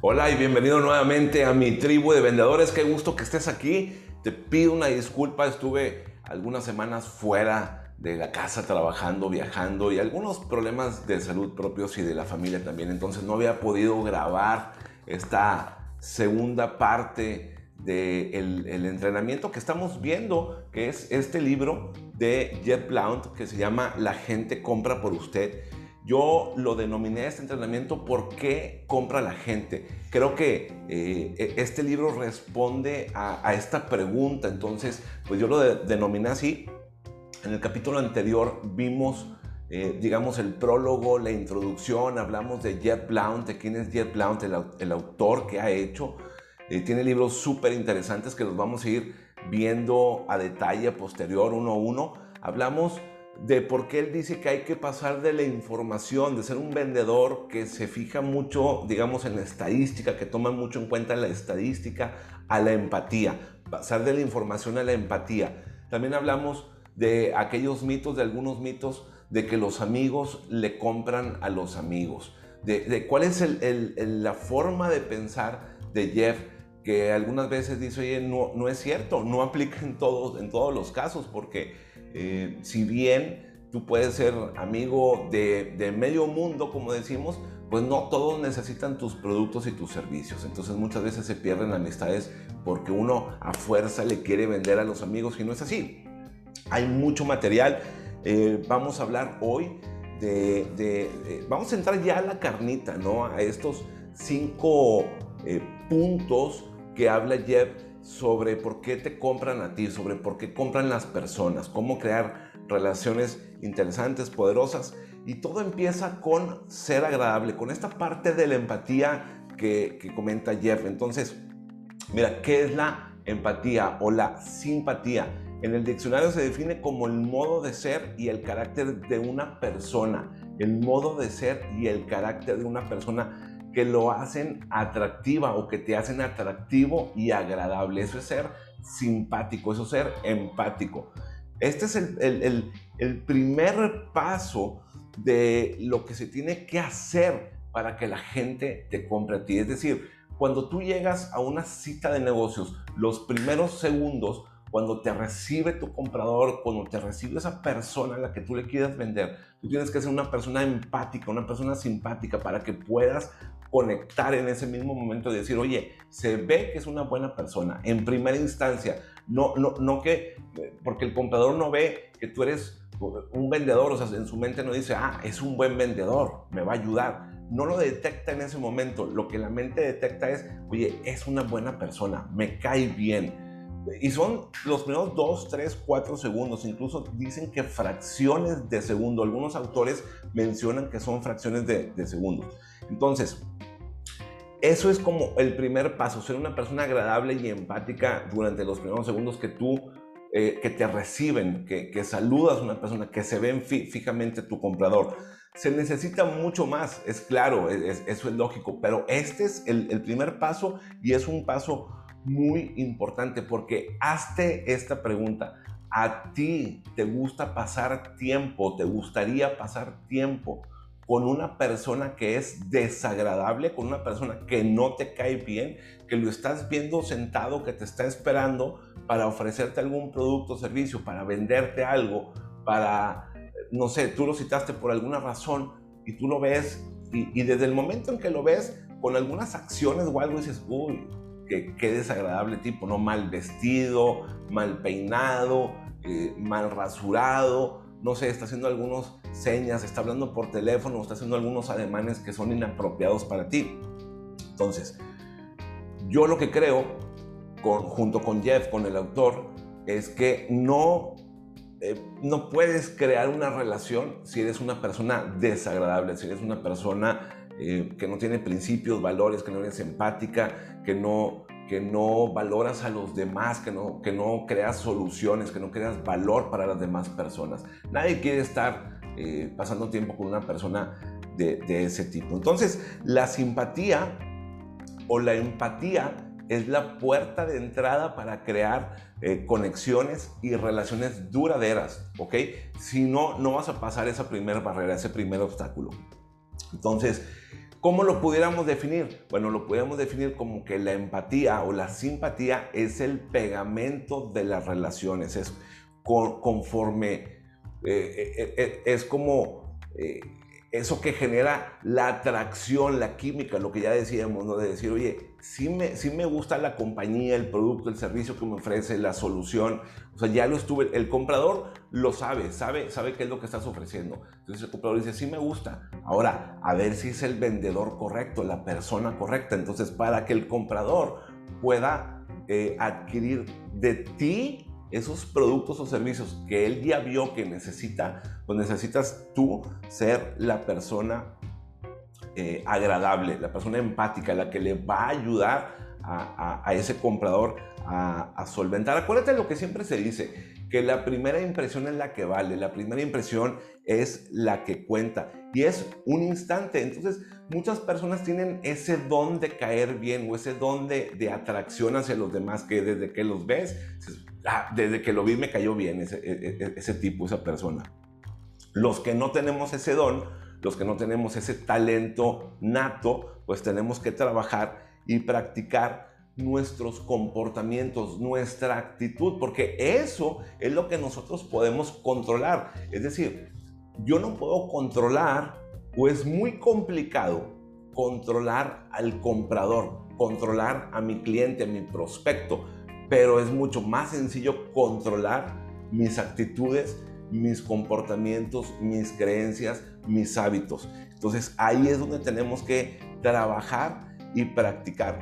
Hola y bienvenido nuevamente a mi tribu de vendedores. Qué gusto que estés aquí. Te pido una disculpa, estuve algunas semanas fuera de la casa trabajando, viajando y algunos problemas de salud propios y de la familia también. Entonces no había podido grabar esta segunda parte del el entrenamiento que estamos viendo, que es este libro de Jeff Blount que se llama La gente compra por usted. Yo lo denominé este entrenamiento ¿Por qué compra la gente? Creo que eh, e, este libro responde a, esta pregunta, entonces pues yo lo denominé así. En el capítulo anterior vimos, eh, digamos, el prólogo, la introducción, hablamos de Jeff Blount, de quién es Jeff Blount, el, autor que ha hecho. Eh, tiene libros súper interesantes que los vamos a ir viendo a detalle posterior, uno a uno. Hablamos de por qué él dice que hay que pasar de la información, de ser un vendedor que se fija mucho, digamos, en la estadística, que toma mucho en cuenta la estadística, a la empatía, pasar de la información a la empatía. También hablamos de aquellos mitos, de algunos mitos, de que los amigos le compran a los amigos, de, cuál es la forma de pensar de Jeff, que algunas veces dice, oye, no, no es cierto, no aplica en todos, en todos los casos, porque eh, si bien tú puedes ser amigo de, medio mundo, como decimos, pues no todos necesitan tus productos y tus servicios. Entonces muchas veces se pierden amistades porque uno a fuerza le quiere vender a los amigos y no es así. Hay mucho material. Eh, vamos a hablar hoy de, Vamos a entrar ya a la carnita, ¿no? A estos cinco eh, puntos que habla Jeff sobre por qué te compran a ti, sobre por qué compran las personas, cómo crear relaciones interesantes, poderosas. Y todo empieza con ser agradable, con esta parte de la empatía que, comenta Jeff. Entonces, mira, ¿qué es la empatía o la simpatía? En el diccionario se define como el modo de ser y el carácter de una persona. El modo de ser y el carácter de una persona que lo hacen atractiva o que te hacen atractivo y agradable. Eso es ser simpático, eso es ser empático. Este es el, el, primer paso de lo que se tiene que hacer para que la gente te compre a ti. Es decir, cuando tú llegas a una cita de negocios, los primeros segundos, cuando te recibe tu comprador, cuando te recibe esa persona a la que tú le quieres vender, tú tienes que ser una persona empática, una persona simpática para que puedas conectar en ese mismo momento y decir, oye, se ve que es una buena persona en primera instancia, no, no, no que, porque el comprador no ve que tú eres un vendedor, o sea, en su mente no dice, ah, es un buen vendedor, me va a ayudar. No lo detecta en ese momento. Lo que la mente detecta es, oye, es una buena persona, me cae bien. Y son los primeros 2, 3, 4 segundos. Incluso dicen que fracciones de segundo. Algunos autores mencionan que son fracciones de, de segundo. Entonces, eso es como el primer paso, ser una persona agradable y empática durante los primeros segundos que tú, eh, que te reciben, que, saludas a una persona, que se ven fijamente tu comprador. Se necesita mucho más, es claro, eso es lógico, pero este es el, el primer paso y es un paso muy importante porque hazte esta pregunta. ¿A ti te gusta pasar tiempo? ¿Te gustaría pasar tiempo con una persona que es desagradable, con una persona que no te cae bien, que lo estás viendo sentado, que te está esperando para ofrecerte algún producto o servicio, para venderte algo, para, no sé, tú lo citaste por alguna razón y tú lo ves y, desde el momento en que lo ves, con algunas acciones o algo dices, uy, qué, desagradable tipo, ¿no? Mal vestido, mal peinado, eh, mal rasurado, no sé, está haciendo algunas señas, está hablando por teléfono, está haciendo algunos ademanes que son inapropiados para ti. Entonces, yo lo que creo, junto con Jeff, con el autor, es que no, eh, no puedes crear una relación si eres una persona desagradable, si eres una persona eh, que no tiene principios, valores, que no eres empática, que no, que no valoras a los demás, que no, que no creas soluciones, que no creas valor para las demás personas. Nadie quiere estar eh, pasando tiempo con una persona de, ese tipo. Entonces, la simpatía o la empatía es la puerta de entrada para crear eh, conexiones y relaciones duraderas, ¿ok? Si no, no vas a pasar esa primera barrera, ese primer obstáculo. Entonces, ¿Cómo lo pudiéramos definir? Bueno, lo pudiéramos definir como que la empatía o la simpatía es el pegamento de las relaciones, es conforme, eh, eh, eh, es como eso que genera la atracción, la química, lo que ya decíamos, ¿no? De decir, oye, sí me, me gusta la compañía, el producto, el servicio que me ofrece, la solución. O sea, ya lo estuve, el comprador lo sabe, sabe, sabe qué es lo que estás ofreciendo. Entonces el comprador dice, sí me gusta. Ahora, a ver si es el vendedor correcto, la persona correcta. Entonces, para que el comprador pueda eh, adquirir de ti esos productos o servicios que él ya vio que necesita, pues necesitas tú ser la persona eh, agradable, la persona empática, la que le va a ayudar a, ese comprador a, solventar. Acuérdate de lo que siempre se dice, que la primera impresión es la que vale, la primera impresión es la que cuenta y es un instante. Entonces, muchas personas tienen ese don de caer bien o ese don de, atracción hacia los demás que desde que los ves, Ah, desde que lo vi me cayó bien ese, e, e, ese, tipo, esa persona. Los que no tenemos ese don, los que no tenemos ese talento nato, pues tenemos que trabajar y practicar nuestros comportamientos, nuestra actitud, porque eso es lo que nosotros podemos controlar. Es decir, yo no puedo controlar o es muy complicado controlar al comprador, controlar a mi cliente, a mi prospecto pero es mucho más sencillo controlar mis actitudes, mis comportamientos, mis creencias, mis hábitos. Entonces ahí es donde tenemos que trabajar y practicar.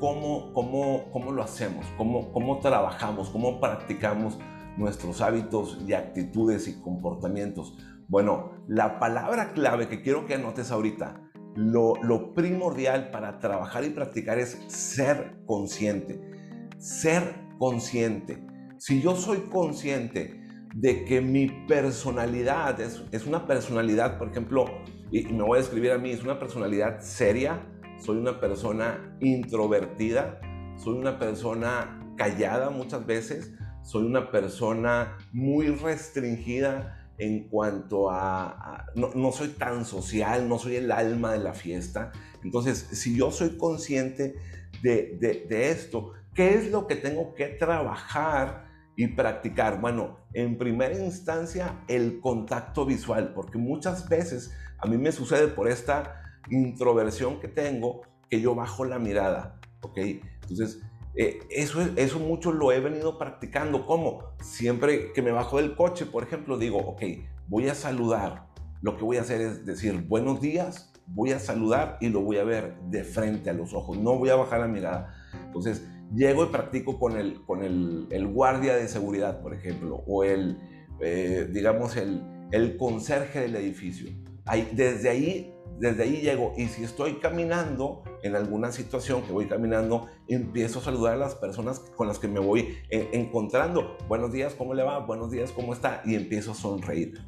¿Cómo, cómo, cómo lo hacemos? ¿Cómo, ¿Cómo trabajamos? ¿Cómo practicamos nuestros hábitos y actitudes y comportamientos? Bueno, la palabra clave que quiero que anotes ahorita, lo, lo primordial para trabajar y practicar es ser consciente ser consciente. Si yo soy consciente de que mi personalidad es, una personalidad, por ejemplo, y, me voy a describir a mí, es una personalidad seria, soy una persona introvertida, soy una persona callada muchas veces, soy una persona muy restringida en cuanto a, no, soy tan social, no soy el alma de la fiesta. Entonces, si yo soy consciente de, de esto, ¿Qué es lo que tengo que trabajar y practicar? Bueno, en primera instancia, el contacto visual, porque muchas veces a mí me sucede por esta introversión que tengo que yo bajo la mirada, ¿ok? Entonces, eh, eso, eso mucho lo he venido practicando. ¿Cómo? Siempre que me bajo del coche, por ejemplo, digo, ok, voy a saludar. Lo que voy a hacer es decir buenos días, voy a saludar y lo voy a ver de frente a los ojos. No voy a bajar la mirada. Entonces, llego y practico con el, con el, guardia de seguridad, por ejemplo, o el, eh, digamos, el, el conserje del edificio. Ahí, desde ahí desde ahí llego y si estoy caminando en alguna situación que voy caminando, empiezo a saludar a las personas con las que me voy encontrando. Buenos días, ¿cómo le va? Buenos días, ¿cómo está? Y empiezo a sonreír.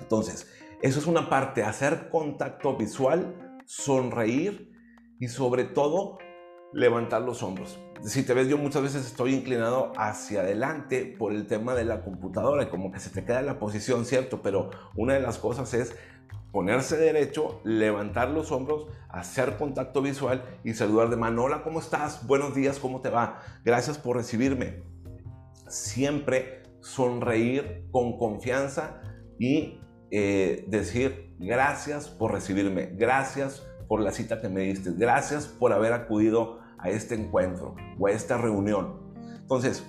Entonces, eso es una parte, hacer contacto visual, sonreír y sobre todo levantar los hombros. Si te ves, yo muchas veces estoy inclinado hacia adelante por el tema de la computadora como que se te queda la posición, ¿cierto? Pero una de las cosas es ponerse derecho, levantar los hombros, hacer contacto visual y saludar de mano. Hola, ¿cómo estás? Buenos días, ¿cómo te va? Gracias por recibirme. Siempre sonreír con confianza y eh, decir gracias por recibirme, gracias por la cita que me diste, gracias por haber acudido a este encuentro o a esta reunión. Entonces,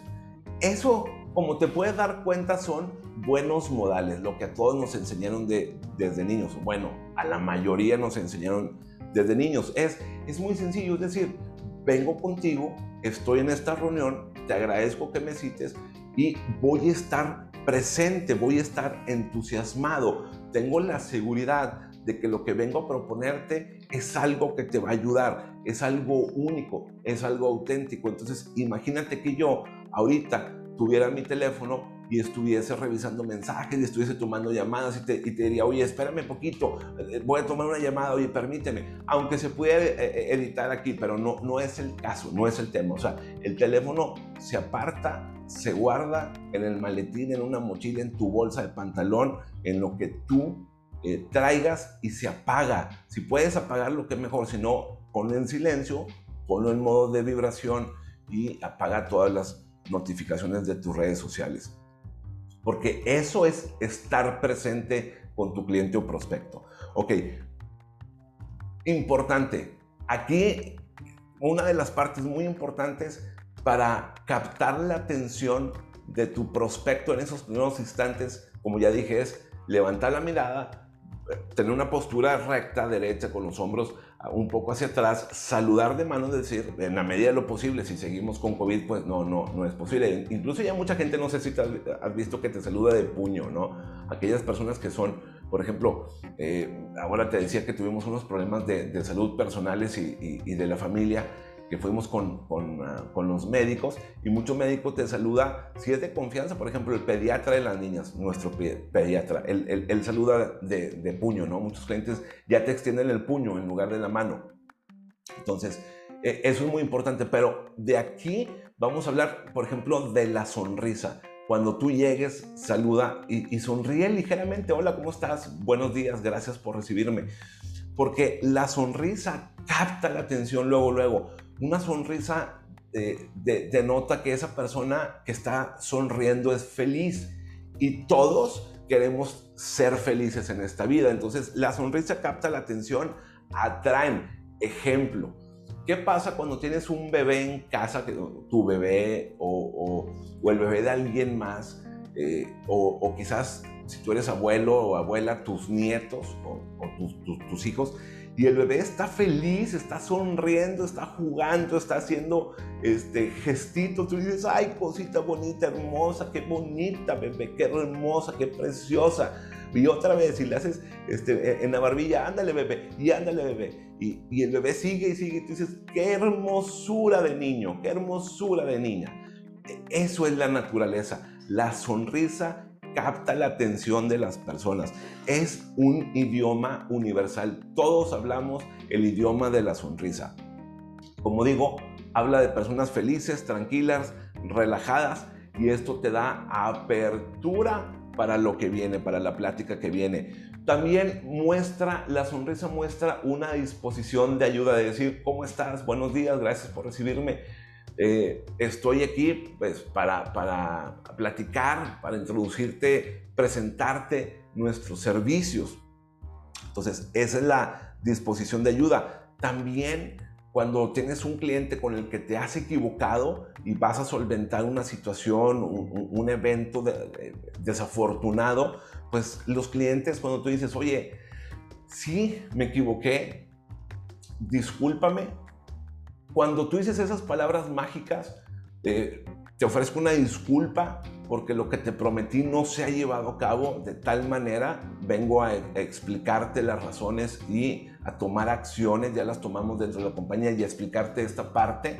eso, como te puedes dar cuenta, son buenos modales, lo que a todos nos enseñaron de, desde niños. Bueno, a la mayoría nos enseñaron desde niños. Es, es muy sencillo, es decir, vengo contigo, estoy en esta reunión, te agradezco que me cites y voy a estar presente, voy a estar entusiasmado. Tengo la seguridad de que lo que vengo a proponerte es algo que te va a ayudar, es algo único, es algo auténtico. Entonces, imagínate que yo ahorita tuviera mi teléfono y estuviese revisando mensajes y estuviese tomando llamadas y te, y te, diría, oye, espérame poquito, eh, voy a tomar una llamada, oye, permíteme, aunque se pudiera eh, eh, editar aquí, pero no, no es el caso, no es el tema. O sea, el teléfono se aparta, se guarda en el maletín, en una mochila, en tu bolsa de pantalón, en lo que tú traigas y se apaga. Si puedes apagarlo, que mejor. Si no, ponlo en silencio, ponlo en modo de vibración y apaga todas las notificaciones de tus redes sociales. Porque eso es estar presente con tu cliente o prospecto. Ok, importante. Aquí una de las partes muy importantes para captar la atención de tu prospecto en esos primeros instantes, como ya dije, es levantar la mirada, tener una postura recta, derecha, con los hombros un poco hacia atrás, saludar de mano, decir, en la medida de lo posible, si seguimos con COVID, pues no, no, no es posible. Incluso ya mucha gente, no sé si has visto que te saluda de puño, ¿no? Aquellas personas que son, por ejemplo, eh, ahora te decía que tuvimos unos problemas de, salud personales y de la familia, fuimos con, ah, con, los médicos y mucho médico te saluda, si es de confianza, por ejemplo, el pediatra de las niñas, nuestro pediatra, él, saluda de, de, puño, ¿no? Muchos clientes ya te extienden el puño en lugar de la mano. Entonces, e, eso es muy importante, pero de aquí vamos a hablar, por ejemplo, de la sonrisa. Cuando tú llegues, saluda y, y sonríe ligeramente. Hola, ¿cómo estás? Buenos días, gracias por recibirme. Porque la sonrisa capta la atención luego, luego una sonrisa denota que esa persona que está sonriendo es feliz y todos queremos ser felices en esta vida. Entonces la sonrisa capta la atención, atraen. Ejemplo, ¿qué pasa cuando tienes un bebé en casa, tu bebé o, el bebé de alguien más? Eh, o, quizás si tú eres abuelo o abuela, tus nietos o, tus hijos y el bebé está feliz, está sonriendo, está jugando, está haciendo este, gestitos. Tú dices, ay, cosita bonita, hermosa, qué bonita, bebé, qué hermosa, qué preciosa. Y otra vez, y le haces este, en la barbilla, ándale, bebé, y ándale, bebé. Y, el bebé sigue y sigue. Y tú dices, qué hermosura de niño, qué hermosura de niña. Eso es la naturaleza. La sonrisa capta la atención de las personas. Es un idioma universal. Todos hablamos el idioma de la sonrisa. Como digo, habla de personas felices, tranquilas, relajadas y esto te da apertura para lo que viene, para la plática que viene. También muestra, la sonrisa muestra una disposición de ayuda, de decir, ¿cómo estás? Buenos días, gracias por recibirme eh, estoy aquí pues, para, para platicar, para introducirte, presentarte nuestros servicios. Entonces, esa es la disposición de ayuda. También cuando tienes un cliente con el que te has equivocado y vas a solventar una situación, un, evento desafortunado, pues los clientes cuando tú dices, oye, sí, me equivoqué, discúlpame, cuando tú dices esas palabras mágicas, te ofrezco una disculpa porque lo que te prometí no se ha llevado a cabo de tal manera, vengo a, explicarte las razones y a tomar acciones, ya las tomamos dentro de la compañía y a explicarte esta parte.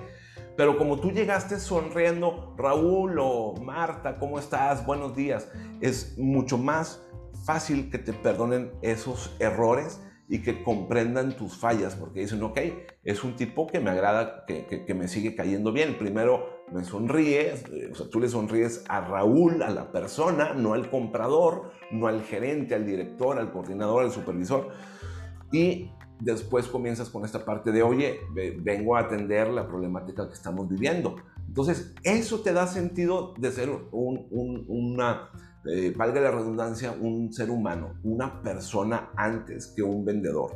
Pero como tú llegaste sonriendo, Raúl o Marta, ¿cómo estás? Buenos días. Es mucho más fácil que te perdonen esos errores y que comprendan tus fallas, porque dicen, ok, es un tipo que me agrada, que, que, me sigue cayendo bien. Primero me sonríes, eh, o sea, tú le sonríes a Raúl, a la persona, no al comprador, no al gerente, al director, al coordinador, al supervisor. Y después comienzas con esta parte de, oye, vengo a atender la problemática que estamos viviendo. Entonces, eso te da sentido de ser un, un, una eh, valga la redundancia, un ser humano, una persona antes que un vendedor.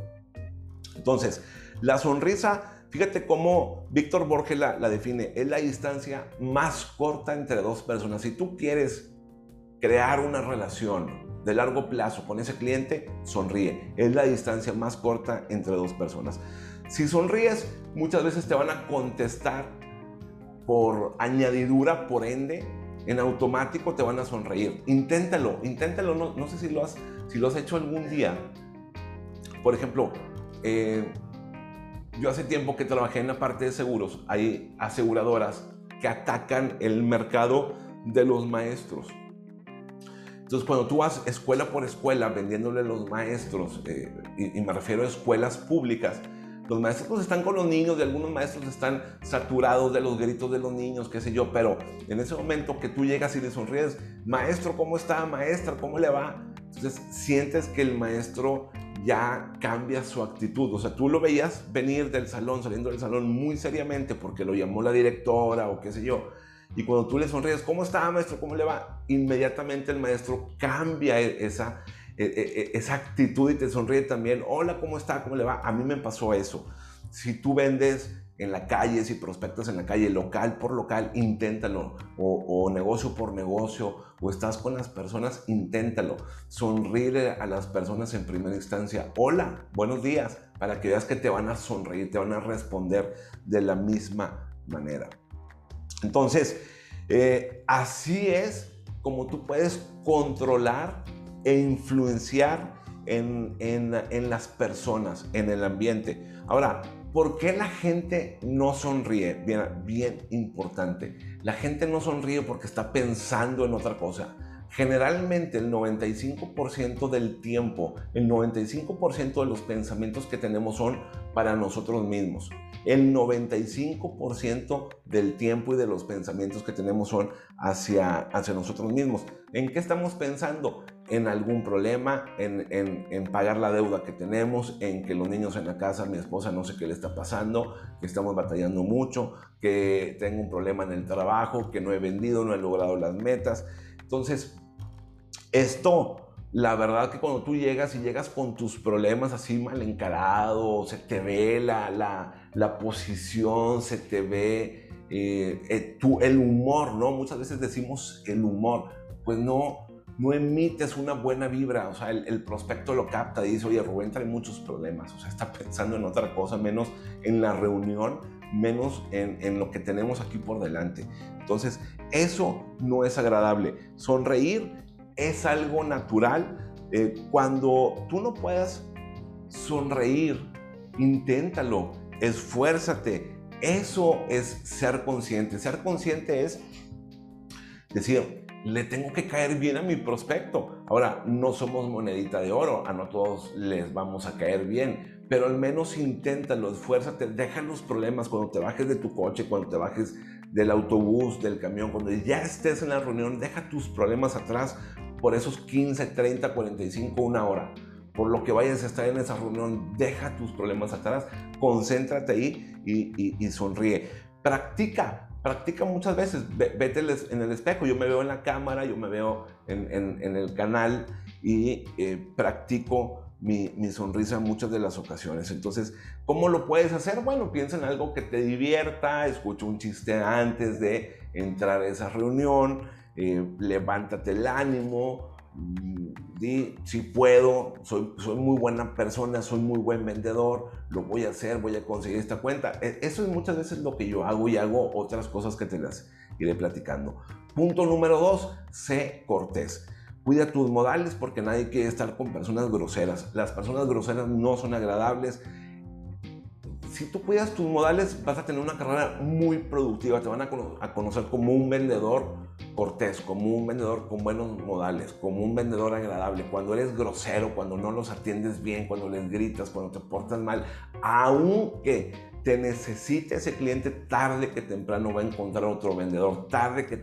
Entonces, la sonrisa, fíjate cómo Víctor Borges la, define, es la distancia más corta entre dos personas. Si tú quieres crear una relación de largo plazo con ese cliente, sonríe. Es la distancia más corta entre dos personas. Si sonríes, muchas veces te van a contestar por añadidura, por ende, en automático te van a sonreír. Inténtalo, inténtalo. No, sé si lo, has, si lo has hecho algún día. Por ejemplo, eh, yo hace tiempo que trabajé en la parte de seguros. Hay aseguradoras que atacan el mercado de los maestros. Entonces, cuando tú vas escuela por escuela vendiéndole a los maestros, eh, y, y, me refiero a escuelas públicas, los maestros están con los niños y algunos maestros están saturados de los gritos de los niños, qué sé yo, pero en ese momento que tú llegas y le sonríes, maestro, ¿cómo está? Maestra, ¿cómo le va? Entonces sientes que el maestro ya cambia su actitud. O sea, tú lo veías venir del salón, saliendo del salón muy seriamente porque lo llamó la directora o qué sé yo. Y cuando tú le sonríes, ¿cómo está maestro? ¿Cómo le va? Inmediatamente el maestro cambia e-, esa, esa actitud y te sonríe también. Hola, ¿cómo está? ¿Cómo le va? A mí me pasó eso. Si tú vendes en la calle, si prospectas en la calle, local por local, inténtalo. O, negocio por negocio, o estás con las personas, inténtalo. Sonríe a las personas en primera instancia. Hola, buenos días, para que veas que te van a sonreír, te van a responder de la misma manera. Entonces, eh, así es como tú puedes controlar e influenciar en, en las personas, en el ambiente. Ahora, ¿Por qué la gente no sonríe? Bien, bien importante. La gente no sonríe porque está pensando en otra cosa. Generalmente el 95% del tiempo, el 95% de los pensamientos que tenemos son para nosotros mismos. El 95% del tiempo y de los pensamientos que tenemos son hacia, hacia nosotros mismos. ¿En qué estamos pensando? En algún problema, en, en, pagar la deuda que tenemos, en que los niños en la casa, mi esposa no sé qué le está pasando, que estamos batallando mucho, que tengo un problema en el trabajo, que no he vendido, no he logrado las metas. Entonces, esto, la verdad que cuando tú llegas y llegas con tus problemas así mal encarado, se te ve la, la, la posición, se te ve eh, eh, el humor, ¿no? Muchas veces decimos el humor, pues no, no emites una buena vibra, o sea, el, prospecto lo capta y dice, oye, Rubén trae muchos problemas, o sea, está pensando en otra cosa, menos en la reunión, menos en, en lo que tenemos aquí por delante. Entonces, eso no es agradable. Sonreír es algo natural. Eh, cuando tú no puedas sonreír, inténtalo, esfuérzate. Eso es ser consciente. Ser consciente es decir, le tengo que caer bien a mi prospecto. Ahora, no somos monedita de oro, a no todos les vamos a caer bien, pero al menos inténtalo, esfuérzate, deja los problemas cuando te bajes de tu coche, cuando te bajes del autobús, del camión, cuando ya estés en la reunión, deja tus problemas atrás por esos 15, 30, 45, una hora. Por lo que vayas a estar en esa reunión, deja tus problemas atrás, concéntrate ahí y, sonríe. Practica, practica muchas veces. Vete en el espejo. Yo me veo en la cámara, yo me veo en, el canal y eh, practico mi, sonrisa en muchas de las ocasiones. Entonces, ¿cómo lo puedes hacer? Bueno, piensa en algo que te divierta, escucha un chiste antes de entrar a esa reunión, eh, levántate el ánimo, mm, di, si puedo, soy, soy muy buena persona, soy muy buen vendedor, lo voy a hacer, voy a conseguir esta cuenta. E, eso es muchas veces lo que yo hago y hago otras cosas que te las iré platicando. Punto número dos, sé cortés. Cuida tus modales porque nadie quiere estar con personas groseras. Las personas groseras no son agradables si tú cuidas tus modales, vas a tener una carrera muy productiva. Te van a, conocer como un vendedor cortés, como un vendedor con buenos modales, como un vendedor agradable. Cuando eres grosero, cuando no los atiendes bien, cuando les gritas, cuando te portas mal, aunque te necesite ese cliente, tarde que temprano va a encontrar otro vendedor, tarde que,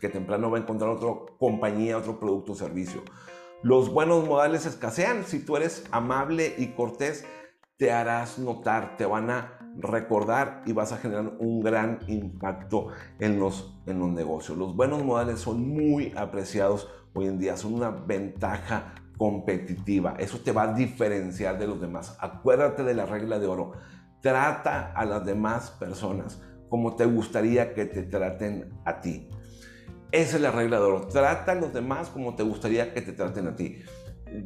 que temprano va a encontrar otra compañía, otro producto o servicio. Los buenos modales escasean. Si tú eres amable y cortés, te harás notar, te van a recordar y vas a generar un gran impacto en los, en los negocios. Los buenos modales son muy apreciados hoy en día, son una ventaja competitiva. Eso te va a diferenciar de los demás. Acuérdate de la regla de oro. Trata a las demás personas como te gustaría que te traten a ti. Esa es la regla de oro. Trata a los demás como te gustaría que te traten a ti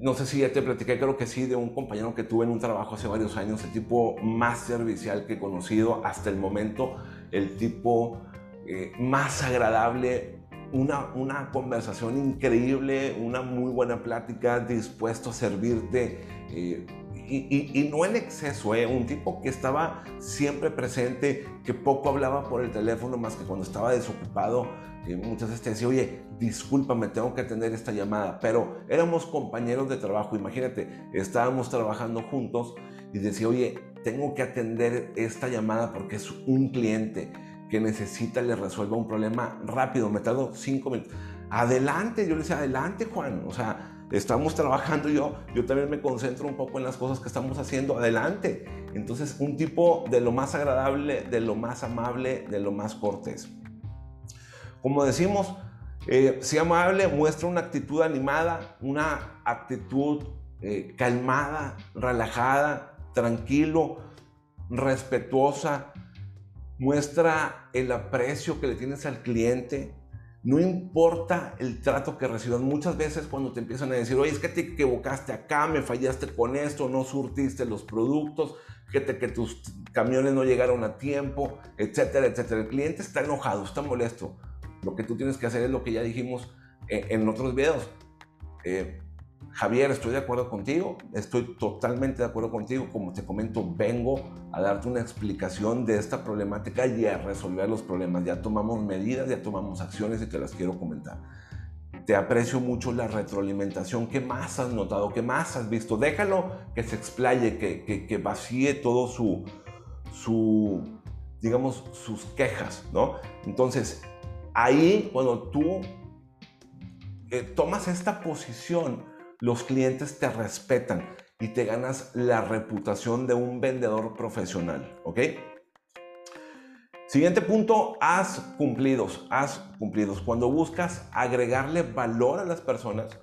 no sé si ya te platiqué, creo que sí, de un compañero que tuve en un trabajo hace varios años, el tipo más servicial que he conocido hasta el momento, el tipo eh, más agradable, una, una conversación increíble, una muy buena plática, dispuesto a servirte. Eh, y, no en exceso, ¿eh? un tipo que estaba siempre presente, que poco hablaba por el teléfono más que cuando estaba desocupado. que muchas veces te decía, oye, discúlpame, tengo que atender esta llamada, pero éramos compañeros de trabajo, imagínate, estábamos trabajando juntos y decía, oye, tengo que atender esta llamada porque es un cliente que necesita le resuelva un problema rápido, me tardo cinco minutos. Adelante, yo le decía, adelante Juan, o sea, estamos trabajando yo, yo también me concentro un poco en las cosas que estamos haciendo adelante. Entonces, un tipo de lo más agradable, de lo más amable, de lo más cortés. Como decimos, eh, sea amable, muestra una actitud animada, una actitud eh, calmada, relajada, tranquilo, respetuosa. Muestra el aprecio que le tienes al cliente, no importa el trato que reciban. Muchas veces cuando te empiezan a decir, oye, es que te equivocaste acá, me fallaste con esto, no surtiste los productos, que, que tus camiones no llegaron a tiempo, etcétera, etcétera. El cliente está enojado, está molesto. Lo que tú tienes que hacer es lo que ya dijimos eh, en otros videos. Eh, Javier, estoy de acuerdo contigo, estoy totalmente de acuerdo contigo. Como te comento, vengo a darte una explicación de esta problemática y a resolver los problemas. Ya tomamos medidas, ya tomamos acciones y te las quiero comentar. Te aprecio mucho la retroalimentación. ¿Qué más has notado? ¿Qué más has visto? Déjalo que se explaye, que, que, vacíe todo su, su, digamos, sus quejas, ¿no? Entonces, ahí cuando tú eh, tomas esta posición, los clientes te respetan y te ganas la reputación de un vendedor profesional, ¿ok? Siguiente punto, haz cumplidos, haz cumplidos. Cuando buscas agregarle valor a las personas,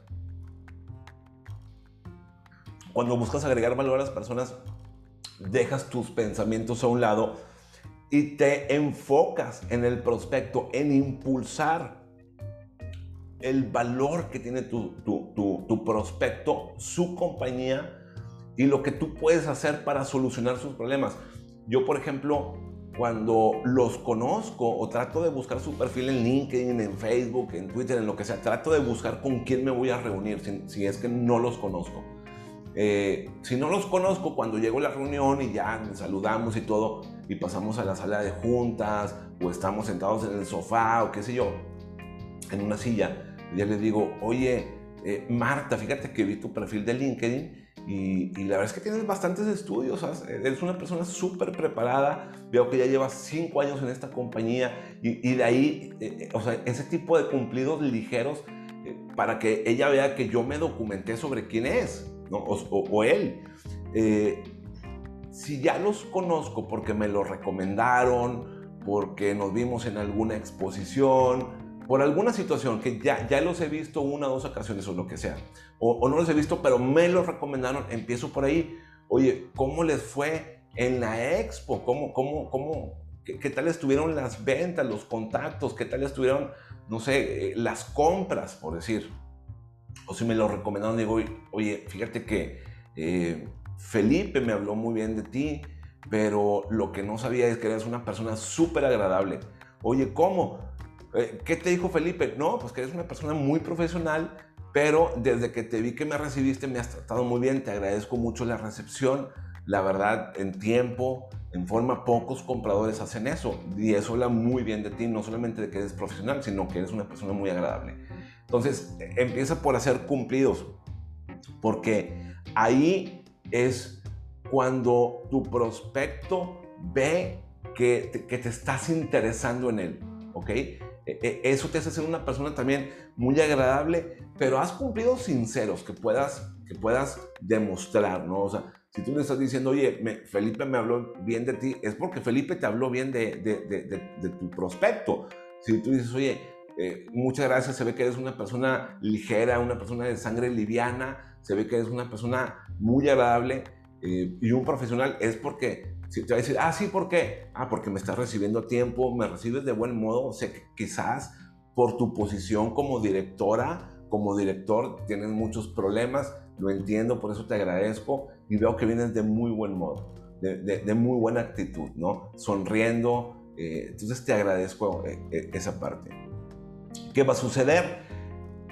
cuando buscas agregar valor a las personas, dejas tus pensamientos a un lado y te enfocas en el prospecto, en impulsar el valor que tiene tu, tu, prospecto, su compañía y lo que tú puedes hacer para solucionar sus problemas. Yo, por ejemplo, cuando los conozco o trato de buscar su perfil en LinkedIn, en Facebook, en Twitter, en lo que sea, trato de buscar con quién me voy a reunir si, es que no los conozco. Eh, si no los conozco, cuando llego a la reunión y ya saludamos y todo, y pasamos a la sala de juntas, o estamos sentados en el sofá, o qué sé yo, en una silla, ya le digo, oye, eh, Marta, fíjate que vi tu perfil de LinkedIn y, la verdad es que tienes bastantes estudios, eres una persona súper preparada, veo que ya llevas cinco años en esta compañía y, de ahí, eh, eh, o sea, ese tipo de cumplidos ligeros para que ella vea que yo me documenté sobre quién es, ¿no? o, o, él. si ya los conozco porque me lo recomendaron, porque nos vimos en alguna exposición, por alguna situación que ya, ya los he visto una o dos ocasiones o lo que sea, o, no los he visto, pero me los recomendaron, empiezo por ahí. Oye, ¿cómo les fue en la expo? ¿Cómo, cómo, cómo, qué, tal estuvieron las ventas, los contactos? ¿Qué tal estuvieron, no sé, eh, las compras, por decir? O si me lo recomendaron, digo, oye, fíjate que eh, Felipe me habló muy bien de ti, pero lo que no sabía es que eres una persona súper agradable. Oye, ¿cómo? Eh, ¿Qué te dijo Felipe? No, pues que eres una persona muy profesional, pero desde que te vi que me recibiste me has tratado muy bien, te agradezco mucho la recepción. La verdad, en tiempo, en forma, pocos compradores hacen eso. Y eso habla muy bien de ti, no solamente de que eres profesional, sino que eres una persona muy agradable. Entonces, empieza por hacer cumplidos, porque ahí es cuando tu prospecto ve que que te estás interesando en él, ¿ok? E, e, eso te hace ser una persona también muy agradable, pero has cumplido sinceros que puedas, que puedas demostrar, ¿no? O sea, si tú le estás diciendo, oye, Felipe me habló bien de ti, es porque Felipe te habló bien de, de, tu prospecto. Si tú dices, oye, eh, muchas gracias, se ve que eres una persona ligera, una persona de sangre liviana, se ve que eres una persona muy agradable eh, y un profesional, es porque si te va a decir, ah, sí, ¿por qué? Ah, porque me estás recibiendo tiempo, me recibes de buen modo. O que quizás por tu posición como directora, como director, tienes muchos problemas. Lo entiendo, por eso te agradezco y veo que vienes de muy buen modo, de, muy buena actitud, ¿no? Sonriendo. Eh, entonces te agradezco eh, eh, esa parte. ¿Qué va a suceder?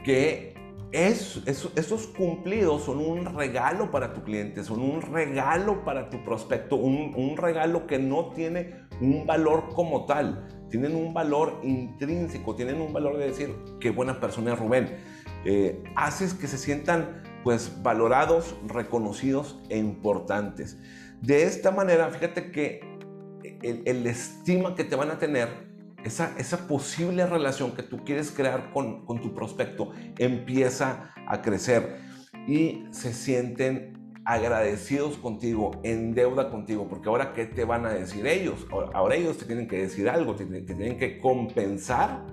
Que es, esos cumplidos son un regalo para tu cliente, son un regalo para tu prospecto, un, regalo que no tiene un valor como tal, tienen un valor intrínseco, tienen un valor de decir, qué buena persona es Rubén. Eh, haces que se sientan pues valorados, reconocidos e importantes. De esta manera, fíjate que el, el estima que te van a tener esa, posible relación que tú quieres crear con, tu prospecto empieza a crecer. y se sienten agradecidos contigo, en deuda contigo, porque ahora ¿qué te van a decir ellos? Ahora, ellos te tienen que decir algo, te, te tienen que compensar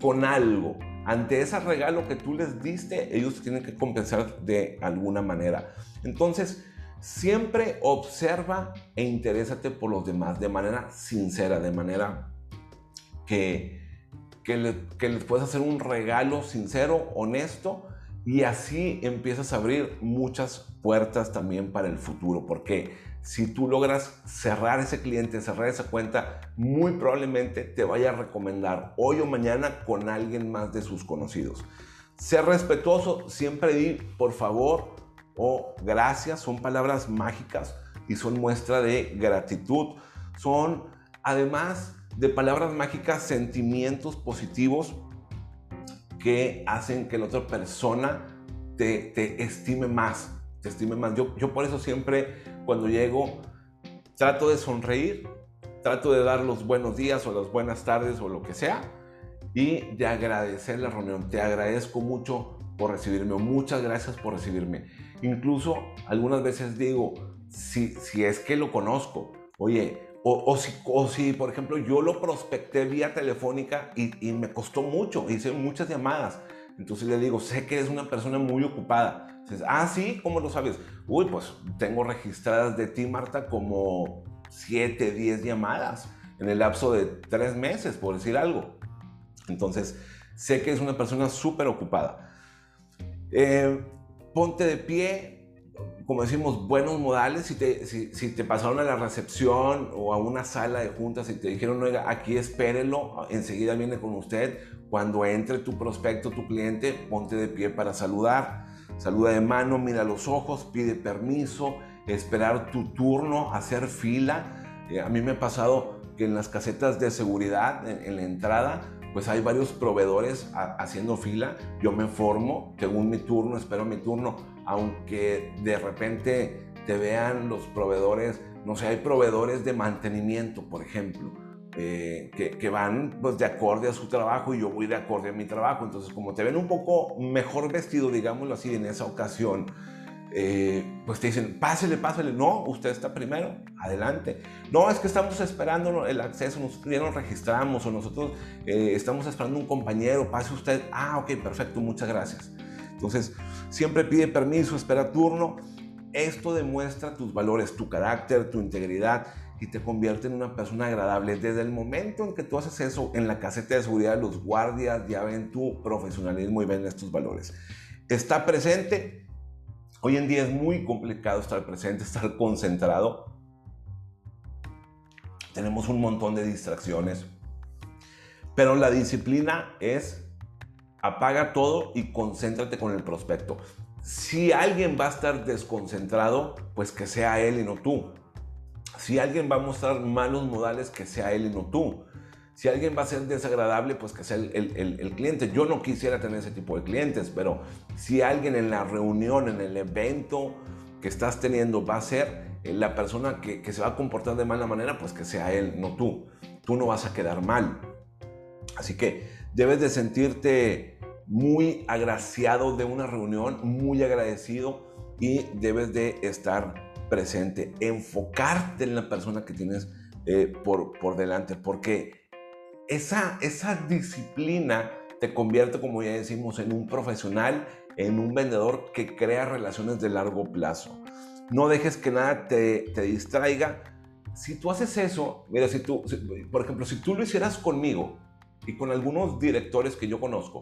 con algo. Ante ese regalo que tú les diste, ellos tienen que compensar de alguna manera. Entonces, siempre observa e interésate por los demás de manera sincera, de manera que, que, les puedes hacer un regalo sincero, honesto, y así empiezas a abrir muchas puertas también para el futuro, porque si tú logras cerrar ese cliente, cerrar esa cuenta, muy probablemente te vaya a recomendar hoy o mañana con alguien más de sus conocidos. Ser respetuoso, siempre di por favor o gracias, son palabras mágicas y son muestra de gratitud. Son además de palabras mágicas sentimientos positivos que hacen que la otra persona te, estime más, te estime más. Yo, yo por eso siempre cuando llego trato de sonreír, trato de dar los buenos días o las buenas tardes o lo que sea y de agradecer la reunión. Te agradezco mucho por recibirme muchas gracias por recibirme. Incluso algunas veces digo, si, si es que lo conozco, oye, o, si, o, si, por ejemplo, yo lo prospecté vía telefónica y, me costó mucho, hice muchas llamadas entonces le digo, sé que eres una persona muy ocupada. Dices, ah, sí, ¿cómo lo sabes? Uy, pues tengo registradas de ti, Marta, como 7, 10 llamadas en el lapso de 3 meses, por decir algo. Entonces, sé que es una persona súper ocupada. Eh, ponte de pie, como decimos, buenos modales. Si te, si, te pasaron a la recepción o a una sala de juntas y te dijeron, oiga, aquí espérelo, enseguida viene con usted. Cuando entre tu prospecto, tu cliente, ponte de pie para saludar. Saluda de mano, mira los ojos, pide permiso, esperar tu turno, hacer fila. Eh, a mí me ha pasado que en las casetas de seguridad, en, la entrada, pues hay varios proveedores haciendo fila. Yo me formo, según mi turno, espero mi turno aunque de repente te vean los proveedores, no sé, hay proveedores de mantenimiento, por ejemplo, eh, que, van pues de acorde a su trabajo y yo voy de acorde a mi trabajo. Entonces, como te ven un poco mejor vestido, digámoslo así, en esa ocasión, eh, pues te dicen, pásele, pásele. No, usted está primero, adelante. No, es que estamos esperando el acceso, nosotros ya nos registramos o nosotros eh, estamos esperando un compañero, pase usted. Ah, ok, perfecto, muchas gracias. Entonces, siempre pide permiso, espera turno. Esto demuestra tus valores, tu carácter, tu integridad y te convierte en una persona agradable. Desde el momento en que tú haces eso en la caseta de seguridad, los guardias ya ven tu profesionalismo y ven estos valores. Está presente. Hoy en día es muy complicado estar presente, estar concentrado. Tenemos un montón de distracciones. Pero la disciplina es apaga todo y concéntrate con el prospecto. Si alguien va a estar desconcentrado, pues que sea él y no tú. Si alguien va a mostrar malos modales, que sea él y no tú. Si alguien va a ser desagradable, pues que sea el, cliente. Yo no quisiera tener ese tipo de clientes, pero si alguien en la reunión, en el evento que estás teniendo va a ser eh, la persona que, que se va a comportar de mala manera, pues que sea él, no tú. Tú no vas a quedar mal. Así que debes de sentirte muy agraciado de una reunión, muy agradecido y debes de estar presente, enfocarte en la persona que tienes eh, por, por delante, porque esa, esa disciplina te convierte, como ya decimos, en un profesional, en un vendedor que crea relaciones de largo plazo. No dejes que nada te, te distraiga. Si tú haces eso, mira, si tú, por ejemplo, si tú lo hicieras conmigo, y con algunos directores que yo conozco,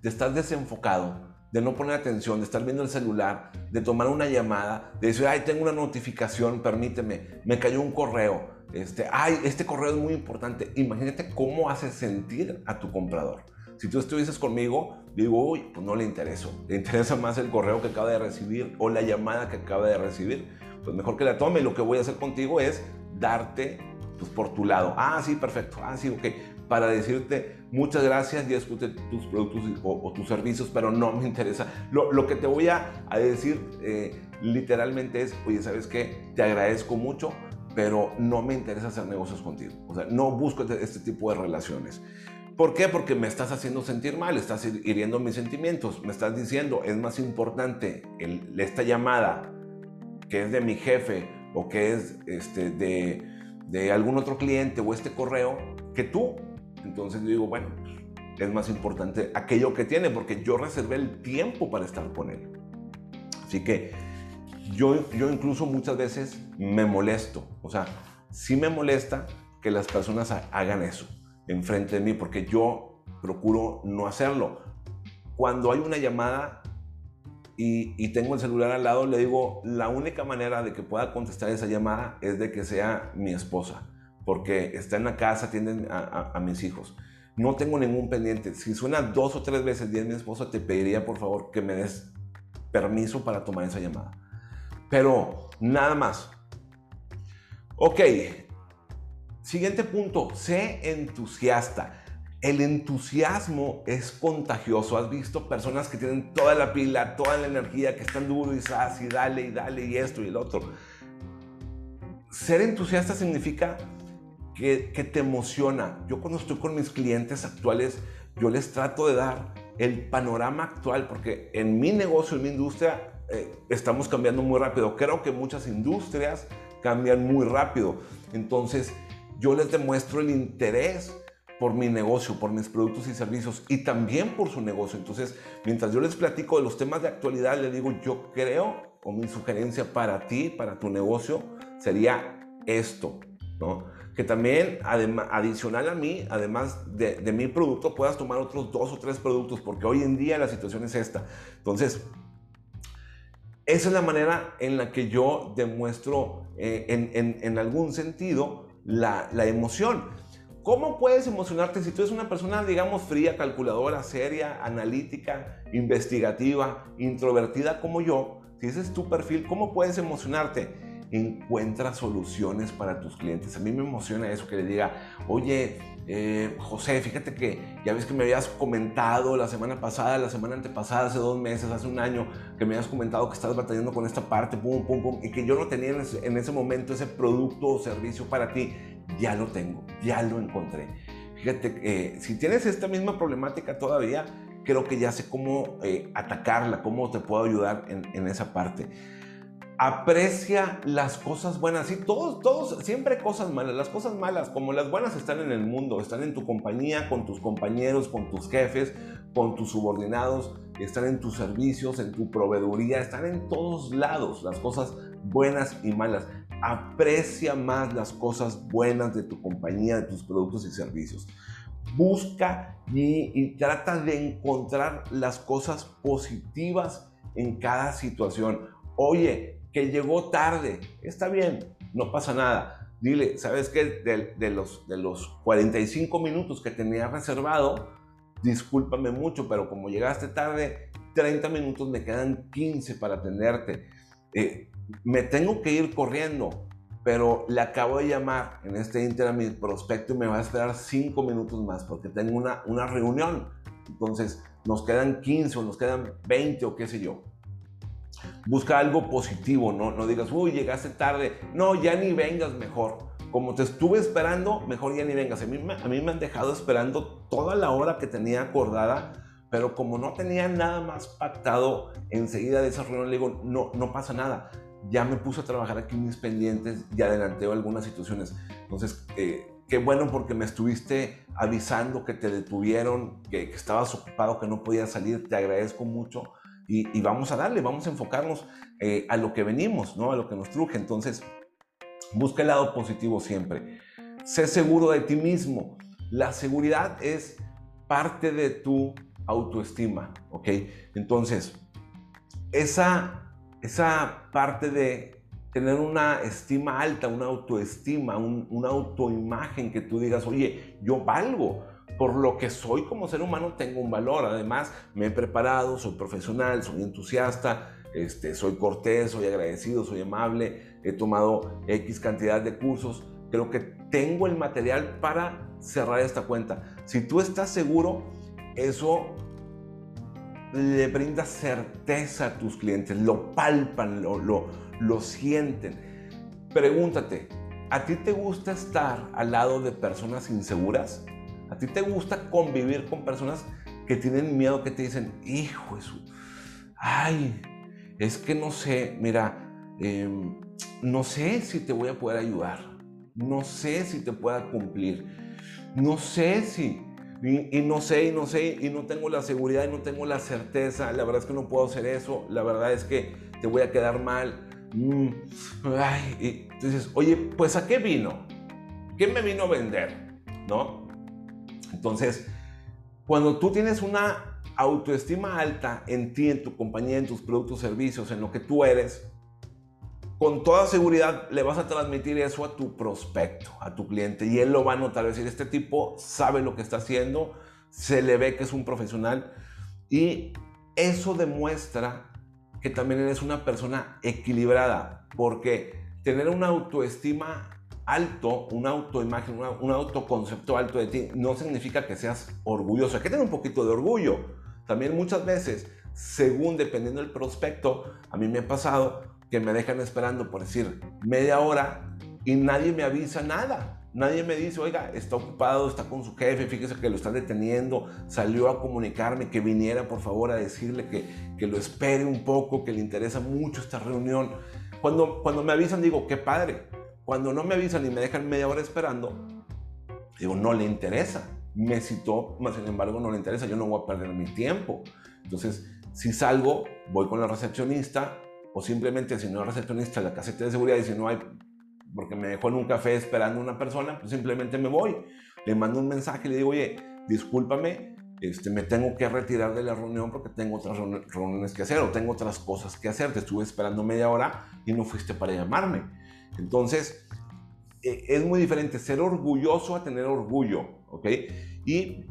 de estar desenfocado, de no poner atención, de estar viendo el celular, de tomar una llamada, de decir, ay, tengo una notificación, permíteme, me cayó un correo, este, ay, este correo es muy importante. Imagínate cómo hace sentir a tu comprador. Si tú estuvieses conmigo, digo, uy, pues no le intereso. Le interesa más el correo que acaba de recibir o la llamada que acaba de recibir. Pues mejor que la tome. Lo que voy a hacer contigo es darte pues, por tu lado. Ah, sí, perfecto. Ah, sí, ok para decirte muchas gracias, ya escuché tus productos o, tus servicios, pero no me interesa. Lo, que te voy a, decir eh, literalmente es, oye, ¿sabes qué? Te agradezco mucho, pero no me interesa hacer negocios contigo. O sea, no busco este, este tipo de relaciones. ¿Por qué? Porque me estás haciendo sentir mal, estás hiriendo mis sentimientos, me estás diciendo, es más importante esta llamada que es de mi jefe o que es este, de, de algún otro cliente o este correo que tú. Entonces yo digo, bueno, es más importante aquello que tiene porque yo reservé el tiempo para estar con él. Así que yo, yo incluso muchas veces me molesto, o sea, sí me molesta que las personas hagan eso enfrente de mí porque yo procuro no hacerlo. Cuando hay una llamada y, y, tengo el celular al lado, le digo, la única manera de que pueda contestar esa llamada es de que sea mi esposa, porque está en la casa, atienden a, a, mis hijos. No tengo ningún pendiente. Si suena dos o tres veces y es mi esposa, te pediría por favor que me des permiso para tomar esa llamada. Pero nada más. Ok. Siguiente punto. Sé entusiasta. El entusiasmo es contagioso. Has visto personas que tienen toda la pila, toda la energía, que están duro y así, dale y dale y esto y el otro. Ser entusiasta significa que, te emociona. Yo cuando estoy con mis clientes actuales, yo les trato de dar el panorama actual, porque en mi negocio, en mi industria, eh, estamos cambiando muy rápido. Creo que muchas industrias cambian muy rápido. Entonces, yo les demuestro el interés por mi negocio, por mis productos y servicios y también por su negocio. Entonces, mientras yo les platico de los temas de actualidad, les digo, yo creo, o mi sugerencia para ti, para tu negocio, sería esto, ¿no? Que también, adicional a mí, además de, mi producto, puedas tomar otros dos o tres productos, porque hoy en día la situación es esta. Entonces, esa es la manera en la que yo demuestro eh, en, algún sentido la, emoción. ¿Cómo puedes emocionarte si tú eres una persona, digamos, fría, calculadora, seria, analítica, investigativa, introvertida como yo? Si ese es tu perfil, ¿cómo puedes emocionarte? Encuentra soluciones para tus clientes. A mí me emociona eso que le diga, oye, eh, José, fíjate que ya ves que me habías comentado la semana pasada, la semana antepasada, hace dos meses, hace un año, que me habías comentado que estás batallando con esta parte, pum, pum, pum, y que yo no tenía en ese, momento ese producto o servicio para ti. Ya lo tengo, ya lo encontré. Fíjate, que si tienes esta misma problemática todavía, creo que ya sé cómo eh, atacarla, cómo te puedo ayudar en esa parte aprecia las cosas buenas. Sí, todos, todos, siempre cosas malas. Las cosas malas, como las buenas, están en el mundo, están en tu compañía, con tus compañeros, con tus jefes, con tus subordinados, están en tus servicios, en tu proveeduría, están en todos lados, las cosas buenas y malas. Aprecia más las cosas buenas de tu compañía, de tus productos y servicios. Busca y, y trata de encontrar las cosas positivas en cada situación. Oye, que llegó tarde. Está bien, no pasa nada. Dile, ¿sabes qué? De, los, de los 45 minutos que tenía reservado, discúlpame mucho, pero como llegaste tarde, 30 minutos me quedan 15 para atenderte. Eh, me tengo que ir corriendo, pero le acabo de llamar en este inter a mi prospecto y me va a esperar 5 minutos más porque tengo una, una reunión. Entonces, nos quedan 15 o nos quedan 20 o qué sé yo. Busca algo positivo, no, no digas, uy, llegaste tarde. No, ya ni vengas mejor. Como te estuve esperando, mejor ya ni vengas. A mí, a mí me han dejado esperando toda la hora que tenía acordada, pero como no tenía nada más pactado enseguida de esa reunión, le digo, no, no pasa nada. Ya me puse a trabajar aquí mis pendientes y adelanteo algunas situaciones. Entonces, eh, qué bueno porque me estuviste avisando que te detuvieron, que, que estabas ocupado, que no podías salir. Te agradezco mucho y, vamos a darle, vamos a enfocarnos eh, a lo que venimos, ¿no? A lo que nos truje. Entonces, busca el lado positivo siempre. Sé seguro de ti mismo. La seguridad es parte de tu autoestima, ¿ok? Entonces, esa, esa parte de tener una estima alta, una autoestima, una autoimagen que tú digas, oye, yo valgo, por lo que soy como ser humano tengo un valor. Además, me he preparado, soy profesional, soy entusiasta, este, soy cortés, soy agradecido, soy amable, he tomado X cantidad de cursos. Creo que tengo el material para cerrar esta cuenta. Si tú estás seguro, eso le brinda certeza a tus clientes, lo palpan, lo, lo, lo sienten. Pregúntate, ¿a ti te gusta estar al lado de personas inseguras? A ti te gusta convivir con personas que tienen miedo, que te dicen, hijo eso, ay, es que no sé, mira, em, no sé si te voy a poder ayudar, no sé si te pueda cumplir, no sé si, y, no sé, y no sé, y no tengo la seguridad, y no tengo la certeza, la verdad es que no puedo hacer eso, la verdad es que te voy a quedar mal. Mm, ay, y entonces, oye, pues ¿a qué vino? ¿Qué me vino a vender? ¿No? Entonces, cuando tú tienes una autoestima alta en ti, en tu compañía, en tus productos, servicios, en lo que tú eres, con toda seguridad le vas a transmitir eso a tu prospecto, a tu cliente, y él lo va a notar, es decir, este tipo sabe lo que está haciendo, se le ve que es un profesional, y eso demuestra que también eres una persona equilibrada, porque tener una autoestima alto, una autoimagen, un autoconcepto alto de ti, no significa que seas orgulloso. Hay que tener un poquito de orgullo. También muchas veces, según dependiendo del prospecto, a mí me ha pasado que me dejan esperando, por decir, media hora y nadie me avisa nada. Nadie me dice, oiga, está ocupado, está con su jefe, fíjese que lo están deteniendo, salió a comunicarme que viniera por favor a decirle que, que lo espere un poco, que le interesa mucho esta reunión. Cuando, cuando me avisan digo, qué padre, cuando no me avisan y me dejan media hora esperando, digo, no le interesa. Me citó, más sin embargo no le interesa, yo no voy a perder mi tiempo. Entonces, si salgo, voy con la recepcionista o simplemente si no hay recepcionista, la caseta de seguridad y si no hay, porque me dejó en un café esperando una persona, pues simplemente me voy. Le mando un mensaje y le digo, oye, discúlpame, este, me tengo que retirar de la reunión porque tengo otras reuniones que hacer o tengo otras cosas que hacer. Te estuve esperando media hora y no fuiste para llamarme. Entonces, e, es muy diferente ser orgulloso a tener orgullo, ¿ok? Y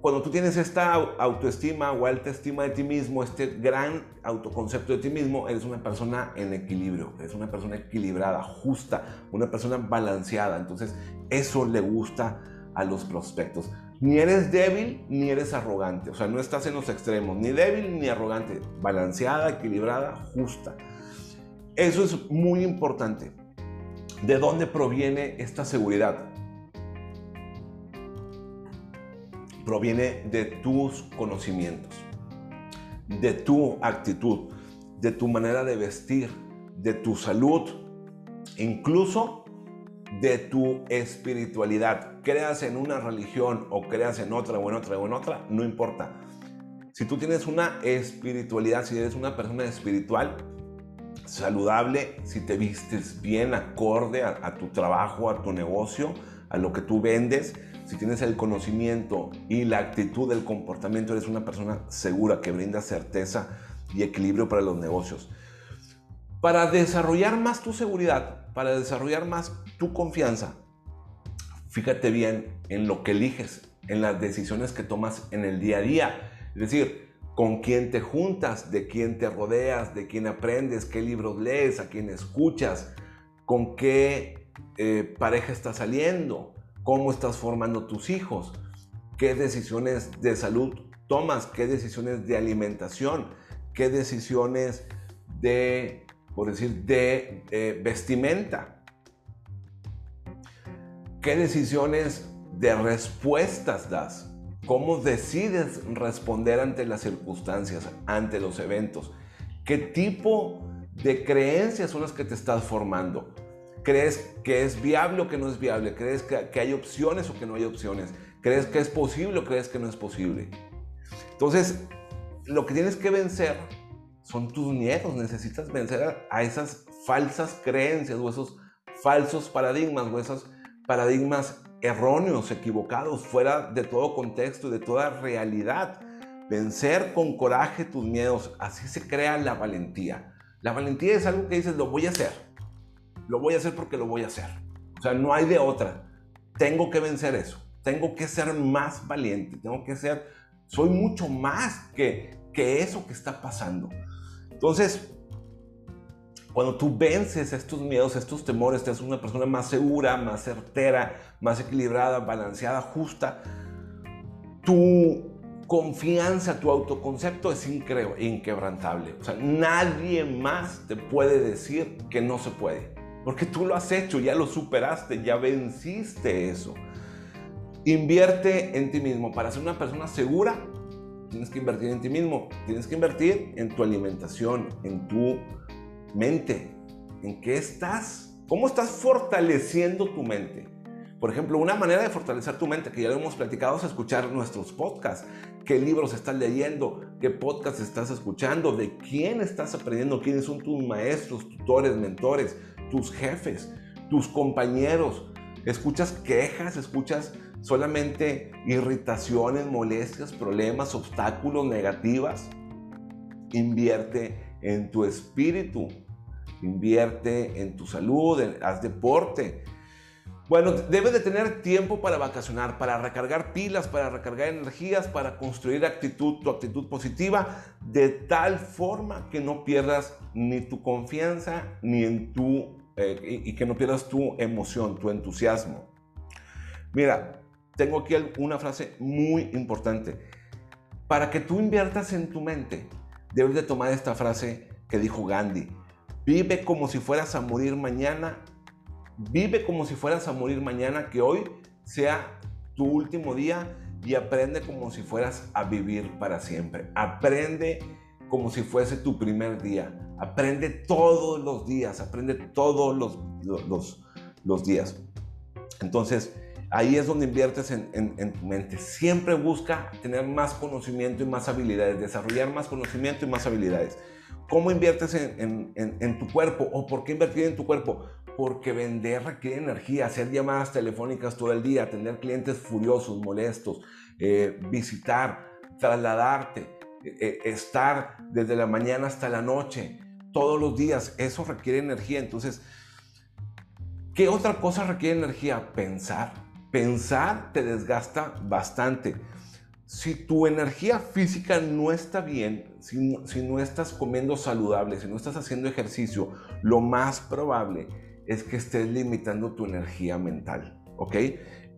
cuando tú tienes esta autoestima o alta estima de ti mismo, este gran autoconcepto de ti mismo, eres una persona en equilibrio, eres una persona equilibrada, justa, una persona balanceada. Entonces, eso le gusta a los prospectos. Ni eres débil ni eres arrogante, o sea, no estás en los extremos, ni débil ni arrogante, balanceada, equilibrada, justa. Eso es muy importante. ¿De dónde proviene esta seguridad? Proviene de tus conocimientos, de tu actitud, de tu manera de vestir, de tu salud, incluso de tu espiritualidad. Creas en una religión o creas en otra o en otra o en otra, no importa. Si tú tienes una espiritualidad, si eres una persona espiritual, saludable si te vistes bien, acorde a, tu trabajo, a tu negocio, a lo que tú vendes. Si tienes el conocimiento y la actitud del comportamiento, eres una persona segura que brinda certeza y equilibrio para los negocios. Para desarrollar más tu seguridad, para desarrollar más tu confianza, fíjate bien en lo que eliges, en las decisiones que tomas en el día a día. Es decir, con quién te juntas, de quién te rodeas, de quién aprendes, qué libros lees, a quién escuchas, con qué eh, pareja estás saliendo, cómo estás formando tus hijos, qué decisiones de salud tomas, qué decisiones de alimentación, qué decisiones de, por decir, de eh, vestimenta, qué decisiones de respuestas das cómo decides responder ante las circunstancias, ante los eventos. ¿Qué tipo de creencias son las que te estás formando? ¿Crees que es viable o que no es viable? ¿Crees que, hay opciones o que no hay opciones? ¿Crees que es posible o crees que no es posible? Entonces, lo que tienes que vencer son tus miedos. Necesitas vencer a esas falsas creencias o esos falsos paradigmas o esos paradigmas erróneos, equivocados, fuera de todo contexto y de toda realidad. Vencer con coraje tus miedos, así se crea la valentía. La valentía es algo que dices, lo voy a hacer. Lo voy a hacer porque lo voy a hacer. O sea, no hay de otra. Tengo que vencer eso. Tengo que ser más valiente. Tengo que ser, soy mucho más que, que eso que está pasando. Entonces, cuando tú vences estos miedos, estos temores, te haces una persona más segura, más certera, más equilibrada, balanceada, justa. Tu confianza, tu autoconcepto es inquebrantable. O sea, nadie más te puede decir que no se puede. Porque tú lo has hecho, ya lo superaste, ya venciste eso. Invierte en ti mismo. Para ser una persona segura, tienes que invertir en ti mismo. Tienes que invertir en tu alimentación, en tu mente. ¿En qué estás? ¿Cómo estás fortaleciendo tu mente? Por ejemplo, una manera de fortalecer tu mente, que ya lo hemos platicado, es escuchar nuestros podcasts. ¿Qué libros estás leyendo? ¿Qué podcasts estás escuchando? ¿De quién estás aprendiendo? ¿Quiénes son tus maestros, tutores, mentores, tus jefes, tus compañeros? ¿Escuchas quejas? ¿Escuchas solamente irritaciones, molestias, problemas, obstáculos, negativas? Invierte en tu espíritu. Invierte en tu salud, haz deporte bueno, debes de tener tiempo para vacacionar, para recargar pilas, para recargar energías, para construir actitud, tu actitud positiva, de tal forma que no pierdas ni tu confianza ni en tu eh, y, que no pierdas tu emoción, tu entusiasmo. Mira, tengo aquí una frase muy importante. Para que tú inviertas en tu mente, debes de tomar esta frase que dijo Gandhi. Vive como si fueras a morir mañana Vive como si fueras a morir mañana, que hoy sea tu último día y aprende como si fueras a vivir para siempre. Aprende como si fuese tu primer día. Aprende todos los días, aprende todos los, los, los, días. Entonces, ahí es donde inviertes en, en, tu mente. Siempre busca tener más conocimiento y más habilidades, desarrollar más conocimiento y más habilidades. ¿Cómo inviertes en, en, tu cuerpo o por qué invertir en tu cuerpo? porque vender requiere energía, hacer llamadas telefónicas todo el día, tener clientes furiosos, molestos, eh, visitar, trasladarte, eh, eh, estar desde la mañana hasta la noche, todos los días, eso requiere energía. Entonces, ¿qué otra cosa requiere energía? Pensar. Pensar te desgasta bastante. Si tu energía física no está bien, si no estás comiendo saludable, si no estás haciendo ejercicio, lo más probable es que estés limitando tu energía mental, ¿ok?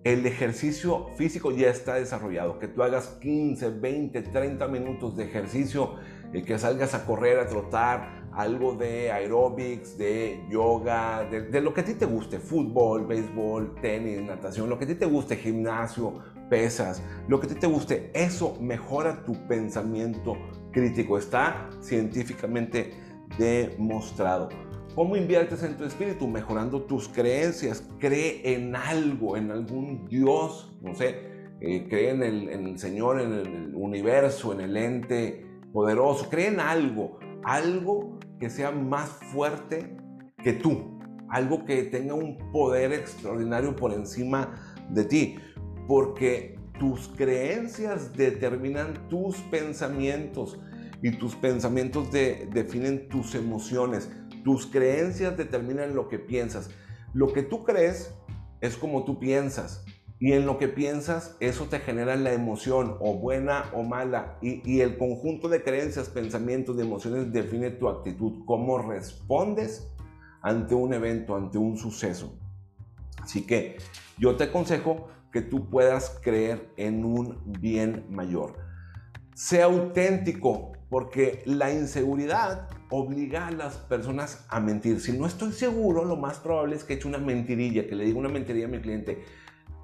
El ejercicio físico ya está desarrollado, que tú hagas 15, 20, 30 minutos de ejercicio, eh, que salgas a correr, a trotar, algo de aerobics, de yoga, de, lo que a ti te guste, fútbol, béisbol, tenis, natación, lo que a ti te guste, gimnasio, pesas, lo que a ti te guste, eso mejora tu pensamiento crítico, está científicamente demostrado. ¿Cómo inviertes en tu espíritu? Mejorando tus creencias. Cree en algo, en algún Dios, no sé, eh, cree en el, Señor, en el, universo, en el ente poderoso. Cree en algo, algo que sea más fuerte que tú, algo que tenga un poder extraordinario por encima de ti, porque tus creencias determinan tus pensamientos y tus pensamientos definen tus emociones. Tus creencias determinan lo que piensas. Lo que tú crees es como tú piensas. Y en lo que piensas, eso te genera la emoción, o buena o mala. Y, el conjunto de creencias, pensamientos y emociones define tu actitud, cómo respondes ante un evento, ante un suceso. Así que yo te aconsejo que tú puedas creer en un bien mayor. Sea auténtico, porque la inseguridad obliga a las personas a mentir. Si no estoy seguro, lo más probable es que eche una mentirilla, que le diga una mentirilla a mi cliente.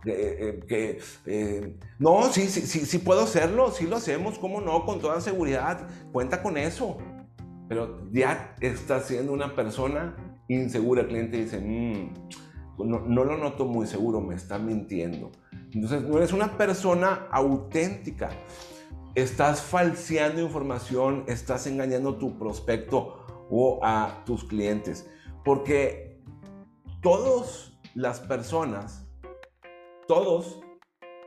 Eh, eh, no, sí, sí, sí, sí puedo hacerlo, sí lo hacemos, ¿cómo no? Con toda seguridad, cuenta con eso. Pero ya está siendo una persona insegura. El cliente dice, mm, no, no lo noto muy seguro, me está mintiendo. Entonces, no eres una persona auténtica estás falseando información, estás engañando a tu prospecto o a tus clientes. Porque todas las personas, todos,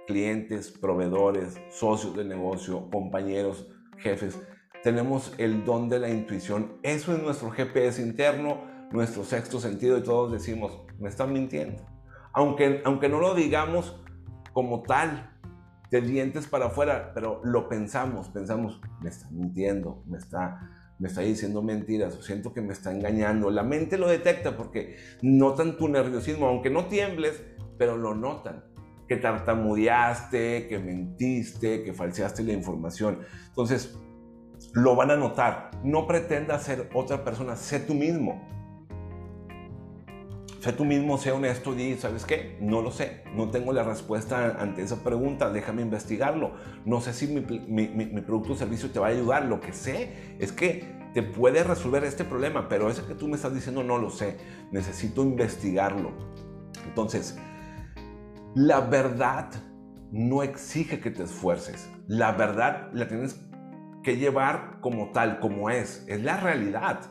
clientes, proveedores, socios de negocio, compañeros, jefes, tenemos el don de la intuición. Eso es nuestro GPS interno, nuestro sexto sentido y todos decimos, me están mintiendo. Aunque, aunque no lo digamos como tal, de dientes para afuera, pero lo pensamos, pensamos, me está mintiendo, me está, me está diciendo mentiras, siento que me está engañando. La mente lo detecta porque notan tu nerviosismo, aunque no tiembles, pero lo notan. Que tartamudeaste, que mentiste, que falseaste la información. Entonces, lo van a notar. No pretendas ser otra persona, sé tú mismo. Sé tú mismo, sé honesto y ¿sabes qué? No lo sé, no tengo la respuesta ante esa pregunta, déjame investigarlo. No sé si mi, mi producto o servicio te va a ayudar, lo que sé es que te puede resolver este problema, pero ese que tú me estás diciendo no lo sé, necesito investigarlo. Entonces, la verdad no exige que te esfuerces, la verdad la tienes que llevar como tal, como es, es la realidad.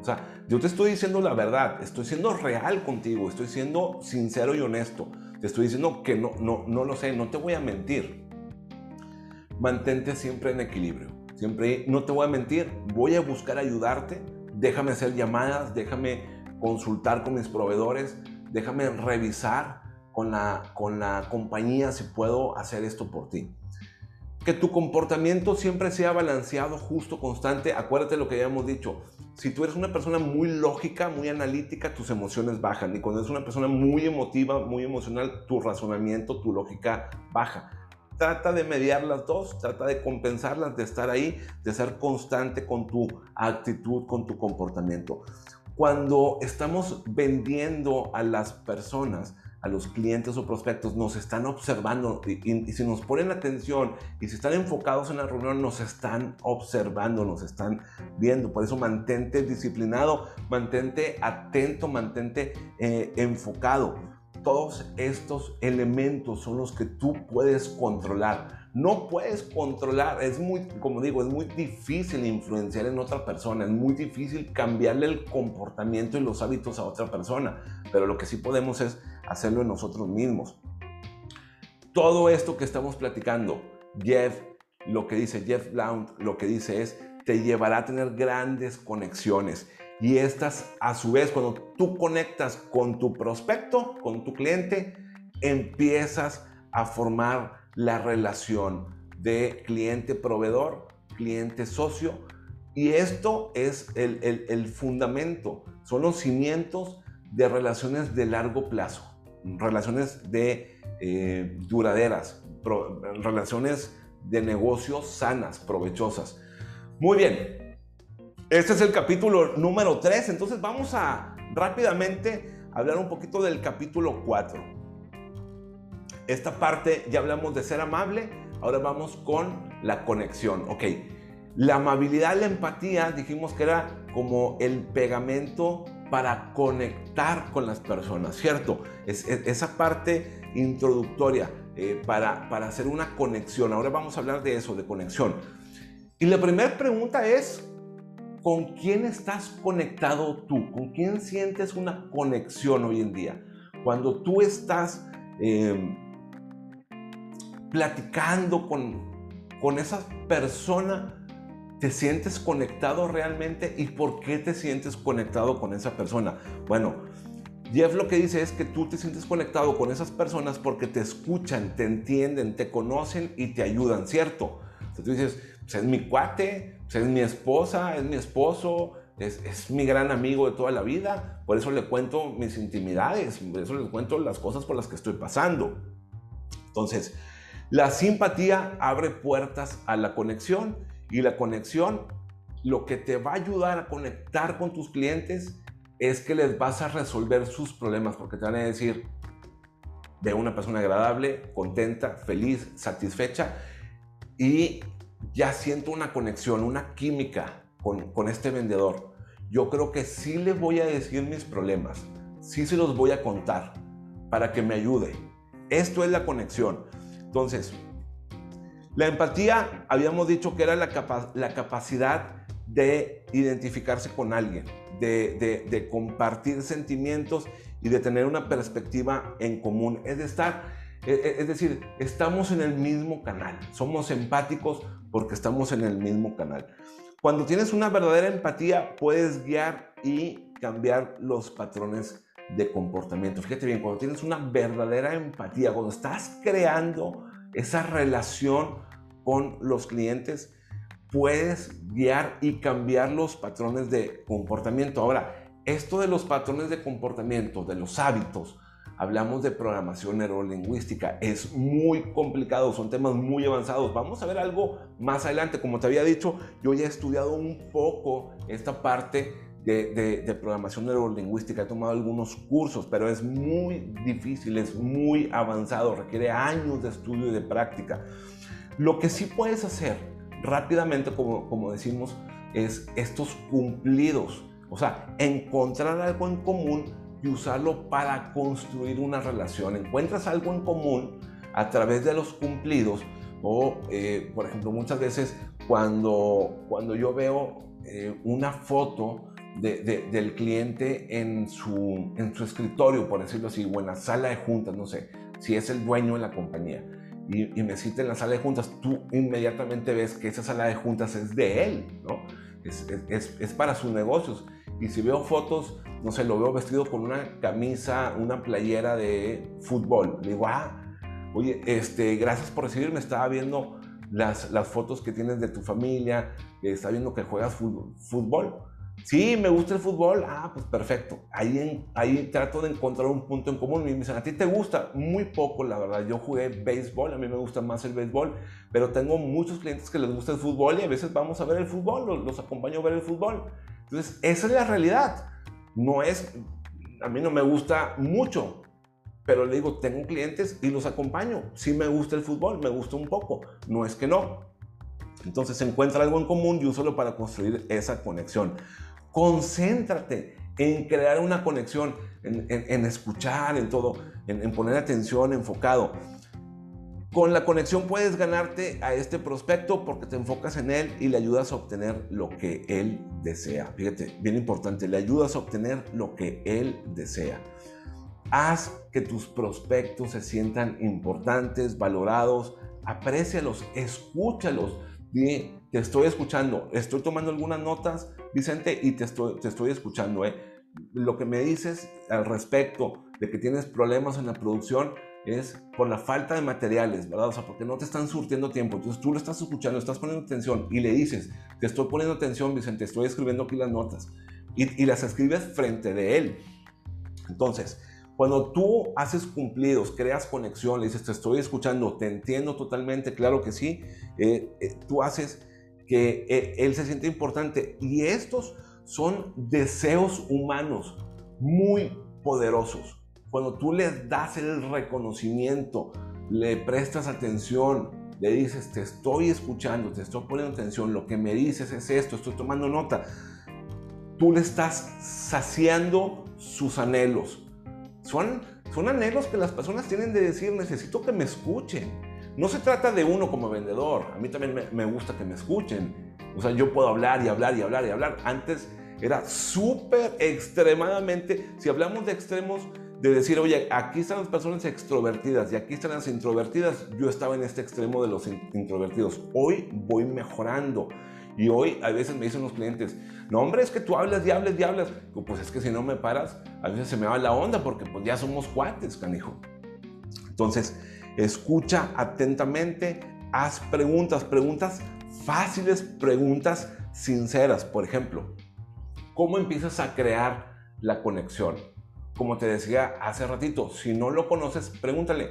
O sea, yo te estoy diciendo la verdad, estoy siendo real contigo, estoy siendo sincero y honesto. Te estoy diciendo que no, no, no lo sé, no te voy a mentir. Mantente siempre en equilibrio. Siempre, no te voy a mentir, voy a buscar ayudarte. Déjame hacer llamadas, déjame consultar con mis proveedores, déjame revisar con la, con la compañía si puedo hacer esto por ti que tu comportamiento siempre sea balanceado, justo, constante. Acuérdate lo que habíamos dicho. Si tú eres una persona muy lógica, muy analítica, tus emociones bajan. Y cuando eres una persona muy emotiva, muy emocional, tu razonamiento, tu lógica baja. Trata de mediar las dos, trata de compensarlas, de estar ahí, de ser constante con tu actitud, con tu comportamiento. Cuando estamos vendiendo a las personas, a los clientes o prospectos nos están observando y, si nos ponen atención y si están enfocados en la reunión nos están observando, nos están viendo. Por eso mantente disciplinado, mantente atento, mantente eh, enfocado. Todos estos elementos son los que tú puedes controlar no puedes controlar, es muy, como digo, es muy difícil influenciar en otra persona, es muy difícil cambiarle el comportamiento y los hábitos a otra persona, pero lo que sí podemos es hacerlo nosotros mismos. Todo esto que estamos platicando, Jeff, lo que dice Jeff Blount, lo que dice es, te llevará a tener grandes conexiones. Y estas, a su vez, cuando tú conectas con tu prospecto, con tu cliente, empiezas a formar la relación de cliente-proveedor, cliente-socio. Y esto es el, fundamento, son los cimientos de relaciones de largo plazo, relaciones de eh, duraderas, relaciones de negocios sanas, provechosas. Muy bien, este es el capítulo número 3, entonces vamos a rápidamente hablar un poquito del capítulo 4. Esta parte ya hablamos de ser amable, ahora vamos con la conexión. Ok, la amabilidad, la empatía, dijimos que era como el pegamento para conectar con las personas, ¿cierto? Es, esa parte introductoria eh, para, para hacer una conexión. Ahora vamos a hablar de eso, de conexión. Y la primera pregunta es, ¿con quién estás conectado tú? ¿Con quién sientes una conexión hoy en día? Cuando tú estás... Eh, platicando con, con esa persona, ¿te sientes conectado realmente? ¿Y por qué te sientes conectado con esa persona? Bueno, Jeff lo que dice es que tú te sientes conectado con esas personas porque te escuchan, te entienden, te conocen y te ayudan, ¿cierto? Entonces tú dices, pues es mi cuate, pues es mi esposa, es mi esposo, es, es, mi gran amigo de toda la vida, por eso le cuento mis intimidades, por eso le cuento las cosas por las que estoy pasando. Entonces, la simpatía abre puertas a la conexión y la conexión lo que te va a ayudar a conectar con tus clientes es que les vas a resolver sus problemas porque te van a decir, de una persona agradable, contenta, feliz, satisfecha y ya siento una conexión, una química con, con este vendedor. Yo creo que sí le voy a decir mis problemas, sí se los voy a contar para que me ayude. Esto es la conexión. Entonces, la empatía habíamos dicho que era la, la capacidad de identificarse con alguien, de, compartir sentimientos y de tener una perspectiva en común. Es de estar, e, e, es decir, estamos en el mismo canal, somos empáticos porque estamos en el mismo canal. Cuando tienes una verdadera empatía, puedes guiar y cambiar los patrones de comportamiento. Fíjate bien, cuando tienes una verdadera empatía, cuando estás creando esa relación con los clientes, puedes guiar y cambiar los patrones de comportamiento. Ahora, esto de los patrones de comportamiento, de los hábitos, hablamos de programación neurolingüística, es muy complicado, son temas muy avanzados. Vamos a ver algo más adelante. Como te había dicho, yo ya he estudiado un poco esta parte de, de, programación neurolingüística, he tomado algunos cursos, pero es muy difícil, es muy avanzado, requiere años de estudio y de práctica. Lo que sí puedes hacer rápidamente, como, como decimos, es estos cumplidos. O sea, encontrar algo en común y usarlo para construir una relación. Encuentras algo en común a través de los cumplidos o, eh, por ejemplo, muchas veces cuando, cuando yo veo eh, una foto del cliente en su, en su escritorio, por decirlo así, o en la sala de juntas, no sé, si es el dueño de la compañía y, me cita en la sala de juntas, tú inmediatamente ves que esa sala de juntas es de él, ¿no? Es, es, es para sus negocios. Y si veo fotos, no sé, lo veo vestido con una camisa, una playera de fútbol. Le digo, ah, oye, este, gracias por recibirme, estaba viendo las, las fotos que tienes de tu familia, está viendo que juegas fútbol. Sí, me gusta el fútbol. Ah, pues perfecto. Ahí, ahí trato de encontrar un punto en común. Me dicen, ¿a ti te gusta? Muy poco, la verdad. Yo jugué béisbol, a mí me gusta más el béisbol, pero tengo muchos clientes que les gusta el fútbol y a veces vamos a ver el fútbol, los, acompaño a ver el fútbol. Entonces, esa es la realidad. No es, a mí no me gusta mucho, pero le digo, tengo clientes y los acompaño. Sí me gusta el fútbol, me gusta un poco. No es que no. Entonces, encuentra algo en común y úsalo para construir esa conexión. Concéntrate en crear una conexión, en, escuchar, en todo, en, poner atención, enfocado. Con la conexión puedes ganarte a este prospecto porque te enfocas en él y le ayudas a obtener lo que él desea. Fíjate, bien importante, le ayudas a obtener lo que él desea. Haz que tus prospectos se sientan importantes, valorados, aprécialos, escúchalos. Te estoy escuchando, estoy tomando algunas notas, Vicente, y te estoy, te estoy escuchando. ¿eh? Lo que me dices al respecto de que tienes problemas en la producción es por la falta de materiales, ¿verdad? O sea, porque no te están surtiendo tiempo. Entonces tú lo estás escuchando, estás poniendo atención y le dices, te estoy poniendo atención, Vicente, estoy escribiendo aquí las notas. Y, y las escribes frente de él. Entonces, cuando tú haces cumplidos, creas conexión, le dices, te estoy escuchando, te entiendo totalmente, claro que sí, eh, eh, tú haces que eh, él se siente importante. Y estos son deseos humanos muy poderosos. Cuando tú le das el reconocimiento, le prestas atención, le dices, te estoy escuchando, te estoy poniendo atención, lo que me dices es esto, estoy tomando nota, tú le estás saciando sus anhelos son, son anhelos que las personas tienen de decir, necesito que me escuchen. No se trata de uno como vendedor. A mí también me, gusta que me escuchen. O sea, yo puedo hablar y hablar y hablar y hablar. Antes era súper extremadamente, si hablamos de extremos, de decir, oye, aquí están las personas extrovertidas y aquí están las introvertidas, yo estaba en este extremo de los introvertidos. Hoy voy mejorando. Y hoy a veces me dicen los clientes, no hombre, es que tú hablas y hablas y hablas. Pues es que si no me paras, a veces se me va la onda porque pues ya somos cuates, canijo. Entonces, escucha atentamente, haz preguntas, preguntas fáciles, preguntas sinceras. Por ejemplo, ¿cómo empiezas a crear la conexión? Como te decía hace ratito, si no lo conoces, pregúntale,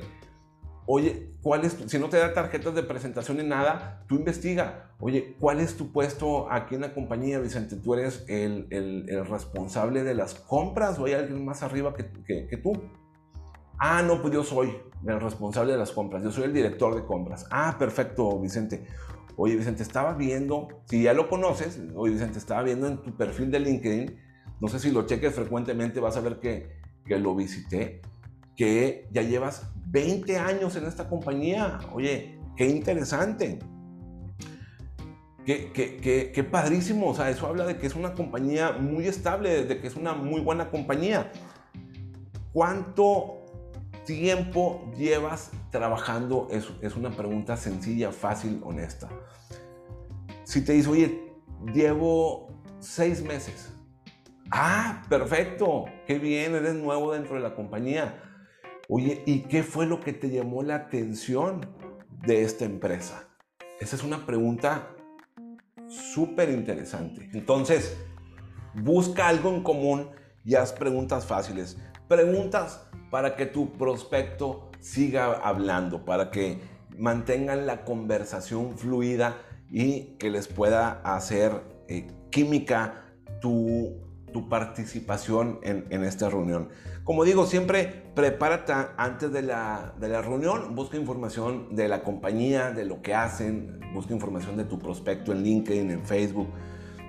Oye, ¿cuál es si no te da tarjetas de presentación ni nada, tú investiga. Oye, ¿cuál es tu puesto aquí en la compañía, Vicente? ¿Tú eres el, responsable de las compras o hay alguien más arriba que, tú? Ah, no, pues yo soy el responsable de las compras. Yo soy el director de compras. Ah, perfecto, Vicente. Oye, Vicente, estaba viendo, si ya lo conoces, oye, Vicente, estaba viendo en tu perfil de LinkedIn, no sé si lo cheques frecuentemente, vas a ver que, que lo visité, que ya llevas 20 años en esta compañía. Oye, qué interesante. Qué, qué, qué, padrísimo. O sea, eso habla de que es una compañía muy estable, de que es una muy buena compañía. ¿Cuánto tiempo llevas trabajando? Es, es una pregunta sencilla, fácil, honesta. Si te dice, oye, llevo seis meses. Ah, perfecto. Qué bien, eres nuevo dentro de la compañía. Oye, ¿y qué fue lo que te llamó la atención de esta empresa? Esa es una pregunta súper interesante. Entonces, busca algo en común y haz preguntas fáciles. Preguntas para que tu prospecto siga hablando, para que mantengan la conversación fluida y que les pueda hacer eh, química tu tu participación en, esta reunión. Como digo, siempre prepárate antes de la, de la reunión, busca información de la compañía, de lo que hacen, busca información de tu prospecto en LinkedIn, en Facebook,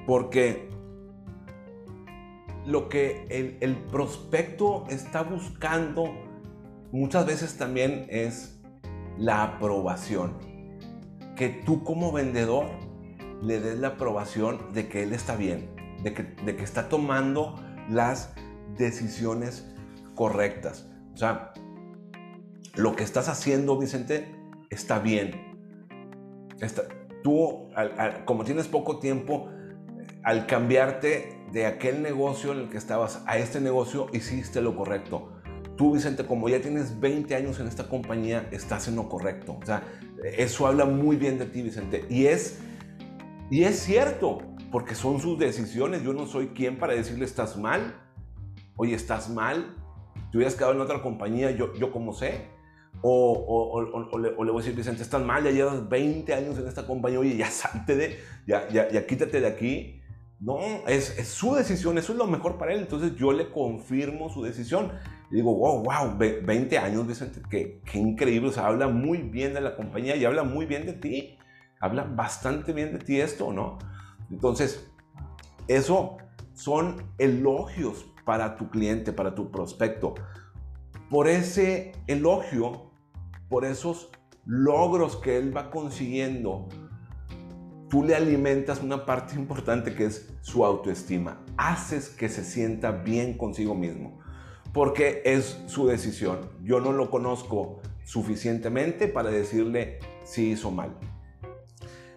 porque lo que el, prospecto está buscando muchas veces también es la aprobación. Que tú como vendedor le des la aprobación de que él está bien, de que, de que está tomando las decisiones correctas. O sea, lo que estás haciendo, Vicente, está bien. tú, como tienes poco tiempo, al cambiarte de aquel negocio en el que estabas a este negocio, hiciste lo correcto. Tú, Vicente, como ya tienes 20 años en esta compañía, estás en lo correcto. O sea, eso habla muy bien de ti, Vicente. Y es, y es cierto, porque son sus decisiones. Yo no soy quien para decirle estás mal. Oye, estás mal. Te hubieras quedado en otra compañía, yo, yo como sé. O, o, le, voy a decir, Vicente, estás mal, ya llevas 20 años en esta compañía, oye, ya salte de, ya, ya, ya quítate de aquí. No, es, su decisión, eso es lo mejor para él. Entonces yo le confirmo su decisión. Y digo, wow, wow, 20 años, Vicente, qué, qué increíble. O sea, habla muy bien de la compañía y habla muy bien de ti. Habla bastante bien de ti esto, ¿no? Entonces, eso son elogios para tu cliente, para tu prospecto. Por ese elogio, por esos logros que él va consiguiendo, tú le alimentas una parte importante que es su autoestima. Haces que se sienta bien consigo mismo, porque es su decisión. Yo no lo conozco suficientemente para decirle si hizo mal.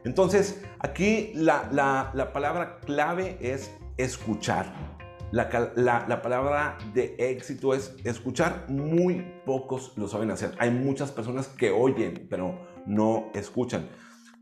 Entonces, aquí la, palabra clave es escuchar. La, la, palabra de éxito es escuchar. Muy pocos lo saben hacer. Hay muchas personas que oyen, pero no escuchan.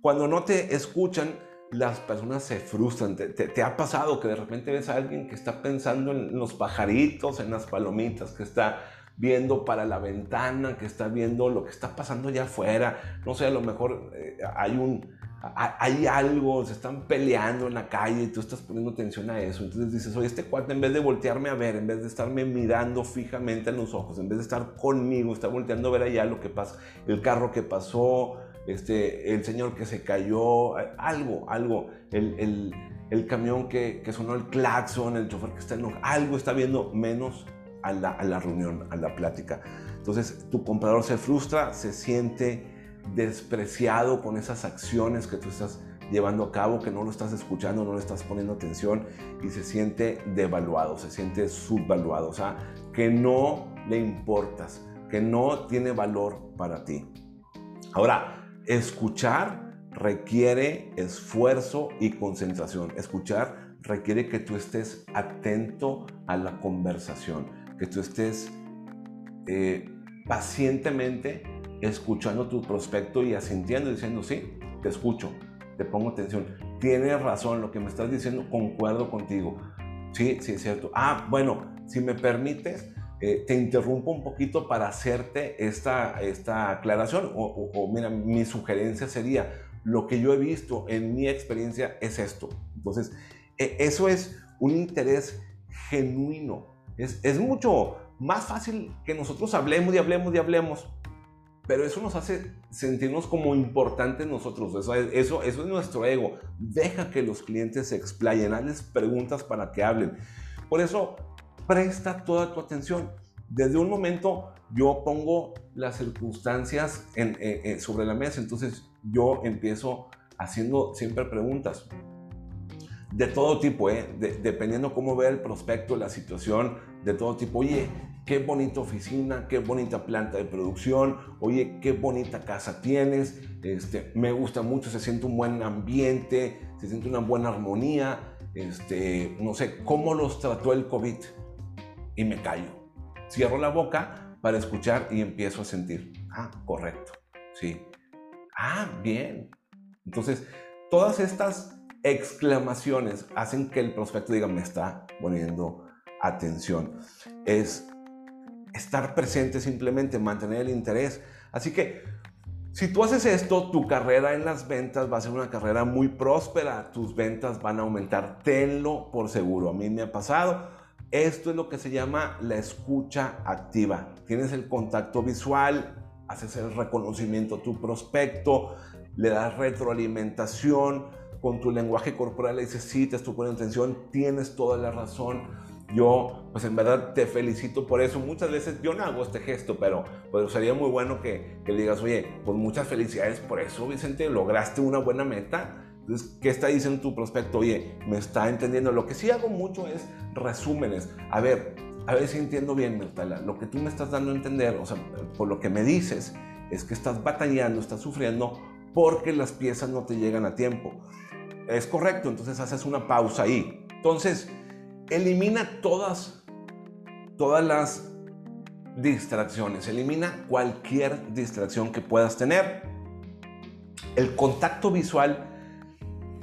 Cuando no te escuchan, las personas se frustran. Te, ha pasado que de repente ves a alguien que está pensando en los pajaritos, en las palomitas, que está viendo para la ventana, que está viendo lo que está pasando allá afuera. No sé, a lo mejor eh, hay un... Hay algo, se están peleando en la calle y tú estás poniendo atención a eso. Entonces dices, oye, este cuate en vez de voltearme a ver, en vez de estarme mirando fijamente en los ojos, en vez de estar conmigo, está volteando a ver allá lo que pasa, el carro que pasó, este, el señor que se cayó, algo, algo, el, el, camión que, que, sonó el claxon, el chofer que está en algo está viendo menos a la, a la reunión, a la plática. Entonces tu comprador se frustra, se siente despreciado con esas acciones que tú estás llevando a cabo, que no lo estás escuchando, no le estás poniendo atención y se siente devaluado, se siente subvaluado, o sea, que no le importas, que no tiene valor para ti. Ahora, Escuchar requiere esfuerzo y concentración. Escuchar requiere que tú estés atento a la conversación, que tú estés eh, pacientemente escuchando tu prospecto y asintiendo, diciendo, sí, te escucho, te pongo atención, tienes razón, lo que me estás diciendo, concuerdo contigo. Sí, sí, es cierto. Ah, bueno, si me permites, eh, te interrumpo un poquito para hacerte esta, esta aclaración o, mira, mi sugerencia sería, lo que yo he visto en mi experiencia es esto. Entonces, e, eso es un interés genuino. Es, es mucho más fácil que nosotros hablemos y hablemos y hablemos, pero eso nos hace sentirnos como importantes nosotros. Eso, eso, eso es nuestro ego. Deja que los clientes se explayen, hazles preguntas para que hablen. Por eso, presta toda tu atención. Desde un momento yo pongo las circunstancias eh, eh, sobre la mesa, entonces yo empiezo haciendo siempre preguntas de todo tipo, ¿eh? dependiendo cómo ve el prospecto, la situación, de todo tipo. Oye, qué bonita oficina, qué bonita planta de producción, oye, qué bonita casa tienes, este, me gusta mucho, se siente un buen ambiente, se siente una buena armonía, este, no sé, ¿cómo los trató el COVID? Y me callo. Cierro la boca para escuchar y empiezo a sentir. Ah, correcto. Sí. Ah, bien. Entonces, todas estas exclamaciones hacen que el prospecto diga, me está poniendo atención. Es estar presente simplemente, mantener el interés. Así que Si tú haces esto, tu carrera en las ventas va a ser una carrera muy próspera, tus ventas van a aumentar, tenlo por seguro. A mí me ha pasado. Esto es lo que se llama la escucha activa. Tienes el contacto visual, haces el reconocimiento a tu prospecto, le das retroalimentación, con tu lenguaje corporal le dices, sí, te estoy poniendo atención, tienes toda la razón. Yo, pues en verdad te felicito por eso. Muchas veces yo no hago este gesto, pero pues sería muy bueno que, que digas, oye, pues muchas felicidades por eso, Vicente, lograste una buena meta. Entonces, ¿qué está diciendo tu prospecto? Oye, me está entendiendo. Lo que sí hago mucho es resúmenes. A ver, a ver si entiendo bien, Mertala. Lo que tú me estás dando a entender, o sea, por lo que me dices, es que estás batallando, estás sufriendo porque las piezas no te llegan a tiempo. Es correcto, entonces haces una pausa ahí. Entonces, elimina todas, todas las distracciones, elimina cualquier distracción que puedas tener. El contacto visual,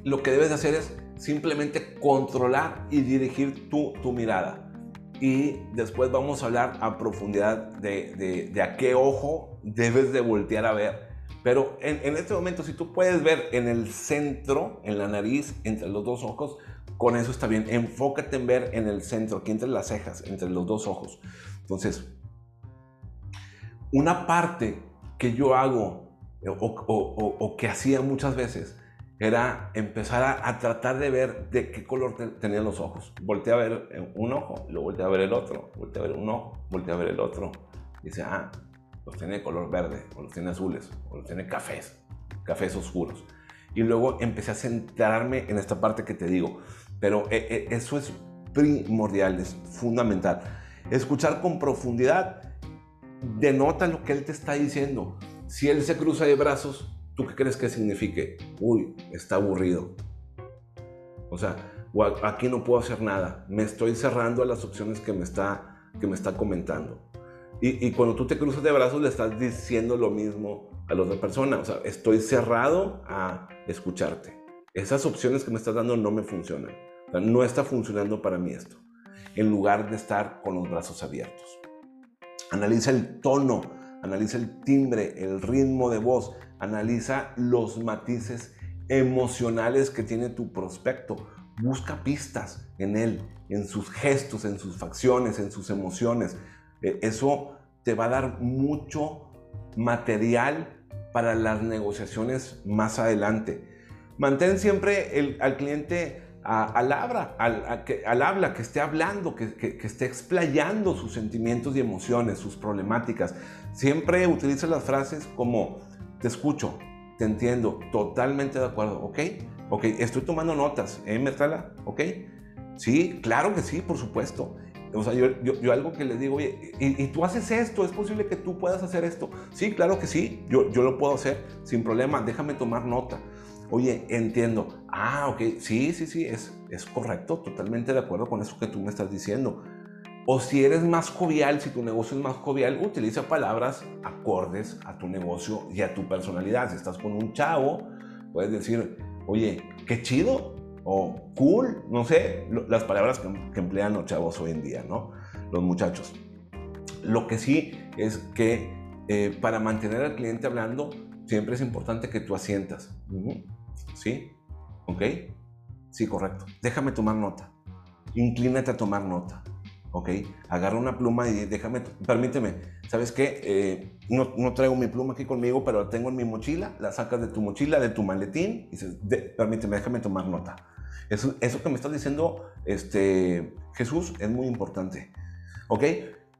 lo que debes hacer es simplemente controlar y dirigir tu, tu mirada. Y después vamos a hablar a profundidad de, de, a qué ojo debes de voltear a ver. Pero en, en este momento, si tú puedes ver en el centro, en la nariz, entre los dos ojos, con eso está bien. Enfócate en ver en el centro, aquí entre las cejas, entre los dos ojos. Entonces, una parte que yo hago o, que hacía muchas veces era empezar a, tratar de ver de qué color tenían los ojos. Volteé a ver un ojo, lo volteé a ver el otro, volteé a ver un ojo, volteé a ver el otro. Y dice, ah, los tiene de color verde, o los tiene azules, o los tiene cafés, cafés oscuros. Y luego empecé a centrarme en esta parte que te digo. Pero eh, eh, eso es primordial, es fundamental. Escuchar con profundidad denota lo que él te está diciendo. Si él se cruza de brazos, ¿tú qué crees que signifique? Uy, está aburrido. O sea, aquí no puedo hacer nada. Me estoy cerrando a las opciones que me está, que me está comentando. Y, y, cuando tú te cruzas de brazos, le estás diciendo lo mismo a la otra persona. O sea, estoy cerrado a escucharte. Esas opciones que me estás dando no me funcionan no está funcionando para mí esto. En lugar de estar con los brazos abiertos. Analiza el tono, analiza el timbre, el ritmo de voz, analiza los matices emocionales que tiene tu prospecto. Busca pistas en él, en sus gestos, en sus facciones, en sus emociones. Eh, eso te va a dar mucho material para las negociaciones más adelante. Mantén siempre al cliente al, habla, al, que, al habla, que esté hablando, que, que, esté explayando sus sentimientos y emociones, sus problemáticas. Siempre utiliza las frases como, te escucho, te entiendo, totalmente de acuerdo, ¿ok? Ok, estoy tomando notas, ¿eh, Mertala? ¿Ok? Sí, claro que sí, por supuesto. O sea, yo, yo, algo que les digo, oye, ¿y, ¿y, tú haces esto? ¿Es posible que tú puedas hacer esto? Sí, claro que sí, yo, yo lo puedo hacer sin problema, déjame tomar nota. Oye, entiendo. Ah, ok, sí, sí, sí, es, es correcto, totalmente de acuerdo con eso que tú me estás diciendo. O si eres más jovial, si tu negocio es más jovial, utiliza palabras acordes a tu negocio y a tu personalidad. Si estás con un chavo, puedes decir, oye, qué chido o cool, no sé, las palabras que, emplean los chavos hoy en día, ¿no? Los muchachos. Lo que sí es que eh, para mantener al cliente hablando, siempre es importante que tú asientas. ¿Sí? ¿Ok? Sí, correcto. Déjame tomar nota. Inclínate a tomar nota. ¿Ok? Agarra una pluma y déjame, permíteme, ¿sabes qué? Eh, no, no, traigo mi pluma aquí conmigo, pero la tengo en mi mochila. La sacas de tu mochila, de tu maletín y dices, permíteme, déjame tomar nota. Eso, eso que me estás diciendo, este, Jesús, es muy importante. ¿Ok?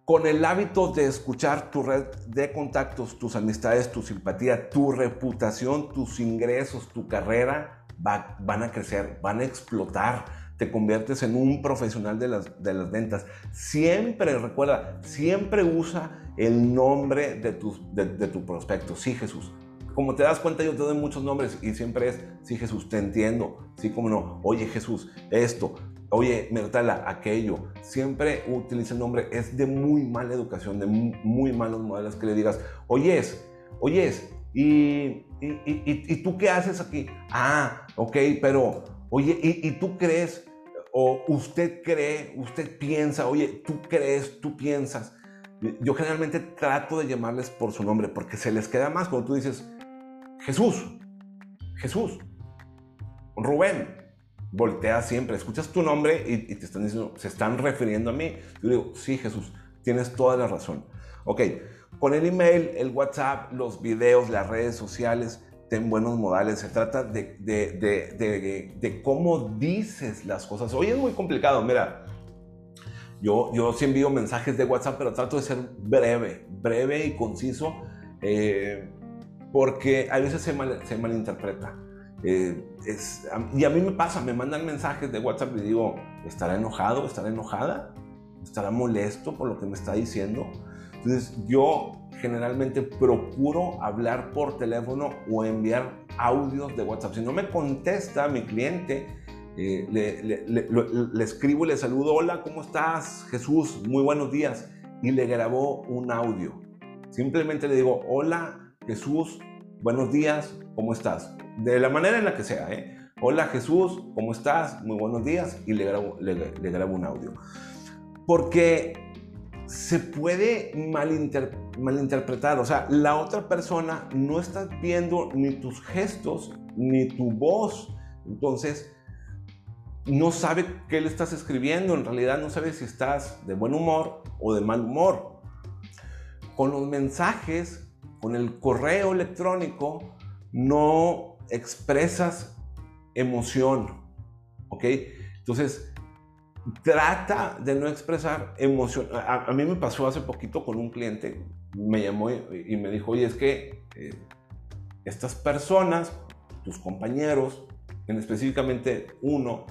Con el hábito de escuchar tu red de contactos, tus amistades, tu simpatía, tu reputación, tus ingresos, tu carrera, van a crecer, van a explotar. Te conviertes en un profesional de las, de las ventas. Siempre, recuerda, siempre usa el nombre de tu, de tu prospecto. Sí, Jesús. Como te das cuenta, yo te doy muchos nombres y siempre es, sí, Jesús, te entiendo. Sí, como no, oye, Jesús, esto, oye, Mertala, aquello. Siempre utiliza el nombre. Es de muy mala educación, de muy, malos modelos que le digas, oyes, oyes, ¿y, y, y, tú qué haces aquí? Ah, ok, pero, oye, ¿y, tú crees? O usted cree, usted piensa, oye, tú crees, tú piensas. Yo generalmente trato de llamarles por su nombre porque se les queda más cuando tú dices, Jesús, Jesús, Rubén, voltea siempre, escuchas tu nombre y, te están diciendo, se están refiriendo a mí. Yo digo, sí, Jesús, tienes toda la razón. Ok, con el email, el WhatsApp, los videos, las redes sociales, ten buenos modales. Se trata de, de, cómo dices las cosas. Hoy es muy complicado, mira. Yo, yo sí envío mensajes de WhatsApp, pero trato de ser breve, breve y conciso, eh, porque a veces se, se malinterpreta. Eh, es, y a mí me pasa, me mandan mensajes de WhatsApp y digo, ¿estará enojado? ¿Estará enojada? ¿Estará molesto por lo que me está diciendo? Entonces yo generalmente procuro hablar por teléfono o enviar audios de WhatsApp. Si no me contesta mi cliente, eh, le, escribo y le saludo, hola, ¿cómo estás? Jesús, muy buenos días. Y le grabó un audio. Simplemente le digo, hola, Jesús, buenos días, ¿cómo estás? De la manera en la que sea, ¿eh? Hola Jesús, ¿cómo estás? Muy buenos días. Y le grabo, le grabo un audio. Porque se puede malinterpretar. O sea, la otra persona no está viendo ni tus gestos ni tu voz. Entonces, no sabe qué le estás escribiendo. En realidad no sabe si estás de buen humor o de mal humor. Con los mensajes, con el correo electrónico, no expresas emoción. ¿Ok? Entonces, trata de no expresar emoción. A, mí me pasó hace poquito con un cliente, me llamó y, me dijo, oye, es que eh, estas personas, tus compañeros, en específicamente uno,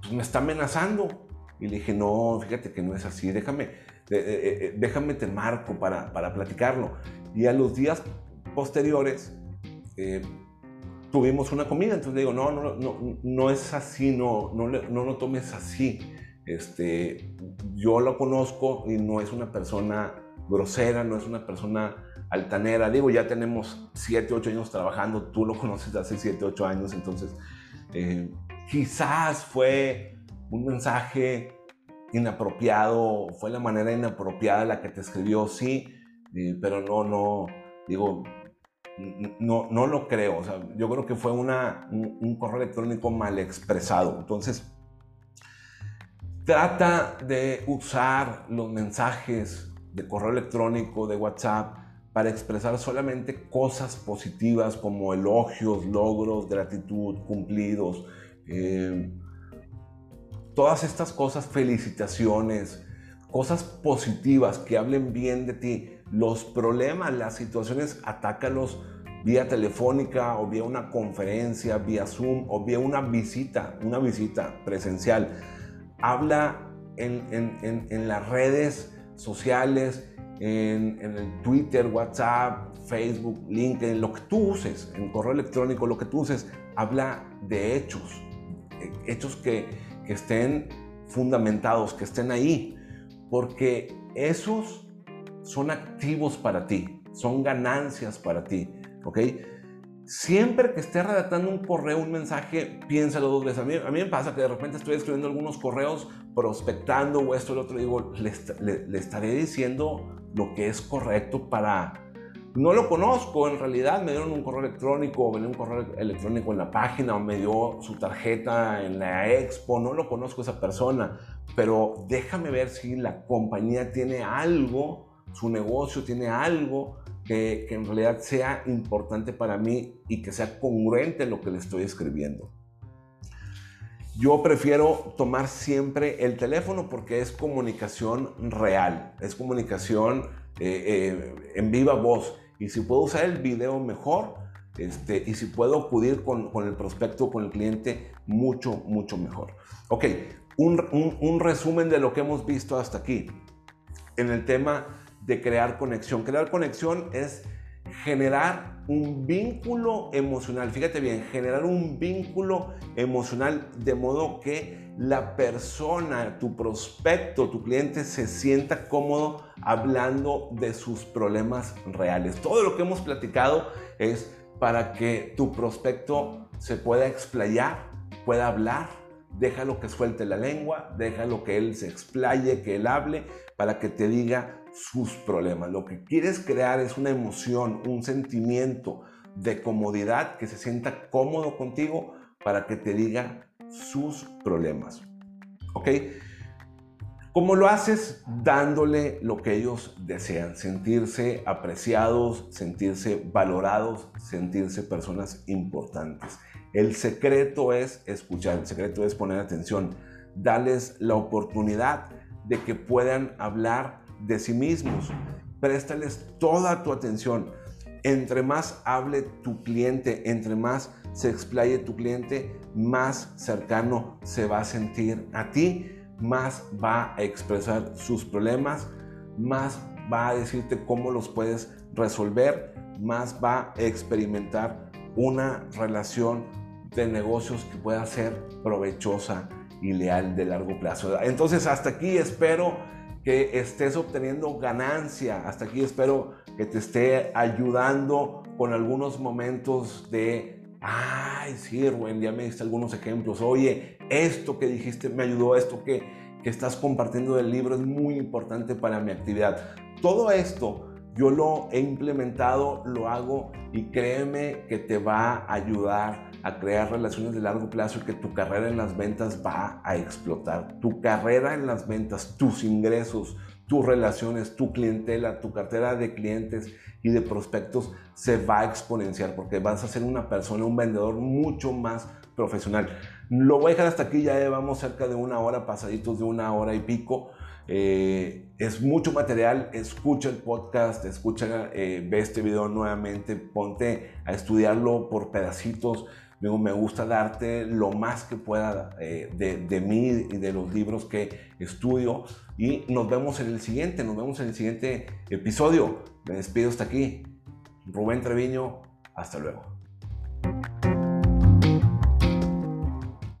pues me está amenazando. Y le dije, no, fíjate que no es así, déjame, eh, eh, déjame te marco para, para platicarlo. Y a los días posteriores, tuvimos una comida, entonces le digo, no, no, no, no es así, no, no, no lo tomes así. Este, yo lo conozco y no es una persona grosera, no es una persona altanera. Digo, ya tenemos 7, 8 años trabajando, tú lo conoces hace 7, 8 años, entonces eh, quizás fue un mensaje inapropiado, fue la manera inapropiada la que te escribió, sí, eh, pero no, no, digo, no, no lo creo. Yo creo que fue una, un, correo electrónico mal expresado. Entonces, trata de usar los mensajes de correo electrónico, de WhatsApp, para expresar solamente cosas positivas como elogios, logros, gratitud, cumplidos. Eh, todas estas cosas, felicitaciones, cosas positivas que hablen bien de ti los problemas, las situaciones, atácalos vía telefónica o vía una conferencia, vía Zoom o vía una visita, una visita presencial. Habla en, las redes sociales, en, el Twitter, WhatsApp, Facebook, LinkedIn, lo que tú uses, en correo electrónico, lo que tú uses, habla de hechos, hechos que, que estén fundamentados, que estén ahí, porque esos son activos para ti, son ganancias para ti, ¿ok? Siempre que estés redactando un correo, un mensaje, piénsalo dos veces. A mí, a mí me pasa que de repente estoy escribiendo algunos correos prospectando o esto o lo otro, digo, le, le, estaré diciendo lo que es correcto para... No lo conozco, en realidad me dieron un correo electrónico, o me un correo electrónico en la página, o me dio su tarjeta en la expo, no lo conozco esa persona, pero déjame ver si la compañía tiene algo su negocio tiene algo que, en realidad sea importante para mí y que sea congruente lo que le estoy escribiendo. Yo prefiero tomar siempre el teléfono porque es comunicación real, es comunicación eh, eh, en viva voz. Y si puedo usar el video mejor, este, y si puedo acudir con, con, el prospecto, con el cliente, mucho, mucho mejor. Ok, un, un resumen de lo que hemos visto hasta aquí. En el tema de crear conexión. Crear conexión es generar un vínculo emocional. Fíjate bien, generar un vínculo emocional de modo que la persona, tu prospecto, tu cliente se sienta cómodo hablando de sus problemas reales. Todo lo que hemos platicado es para que tu prospecto se pueda explayar, pueda hablar, déjalo que suelte la lengua, déjalo que él se explaye, que él hable, para que te diga sus problemas. Lo que quieres crear es una emoción, un sentimiento, de comodidad, que se sienta cómodo contigo para que te diga sus problemas. ¿Ok? ¿Cómo lo haces? Dándole lo que ellos desean, sentirse apreciados, sentirse valorados, sentirse personas importantes. El secreto es escuchar, el secreto es poner atención, darles la oportunidad de que puedan hablar de sí mismos. Préstales toda tu atención. Entre más hable tu cliente, entre más se explaye tu cliente, más cercano se va a sentir a ti más va a expresar sus problemas, más va a decirte cómo los puedes resolver, más va a experimentar una relación de negocios que pueda ser provechosa y leal de largo plazo. Entonces hasta aquí espero que estés obteniendo ganancia, hasta aquí espero que te esté ayudando con algunos momentos de ay, sí, Rubén, ya me diste algunos ejemplos, oye, esto que dijiste me ayudó, esto que, que estás compartiendo del libro es muy importante para mi actividad. Todo esto yo lo he implementado, lo hago y créeme que te va a ayudar a crear relaciones de largo plazo y que tu carrera en las ventas va a explotar. Tu carrera en las ventas, tus ingresos, tus relaciones, tu clientela, tu cartera de clientes y de prospectos se va a exponenciar porque vas a ser una persona, un vendedor mucho más profesional. Lo voy a dejar hasta aquí, ya llevamos cerca de una hora, pasaditos de una hora y pico. Eh, es mucho material, escucha el podcast, escucha, eh, ve este video nuevamente, ponte a estudiarlo por pedacitos me gusta darte lo más que pueda eh, de, de, mí y de los libros que estudio. Y nos vemos en el siguiente, nos vemos en el siguiente episodio. Me despido hasta aquí. Rubén Treviño, hasta luego.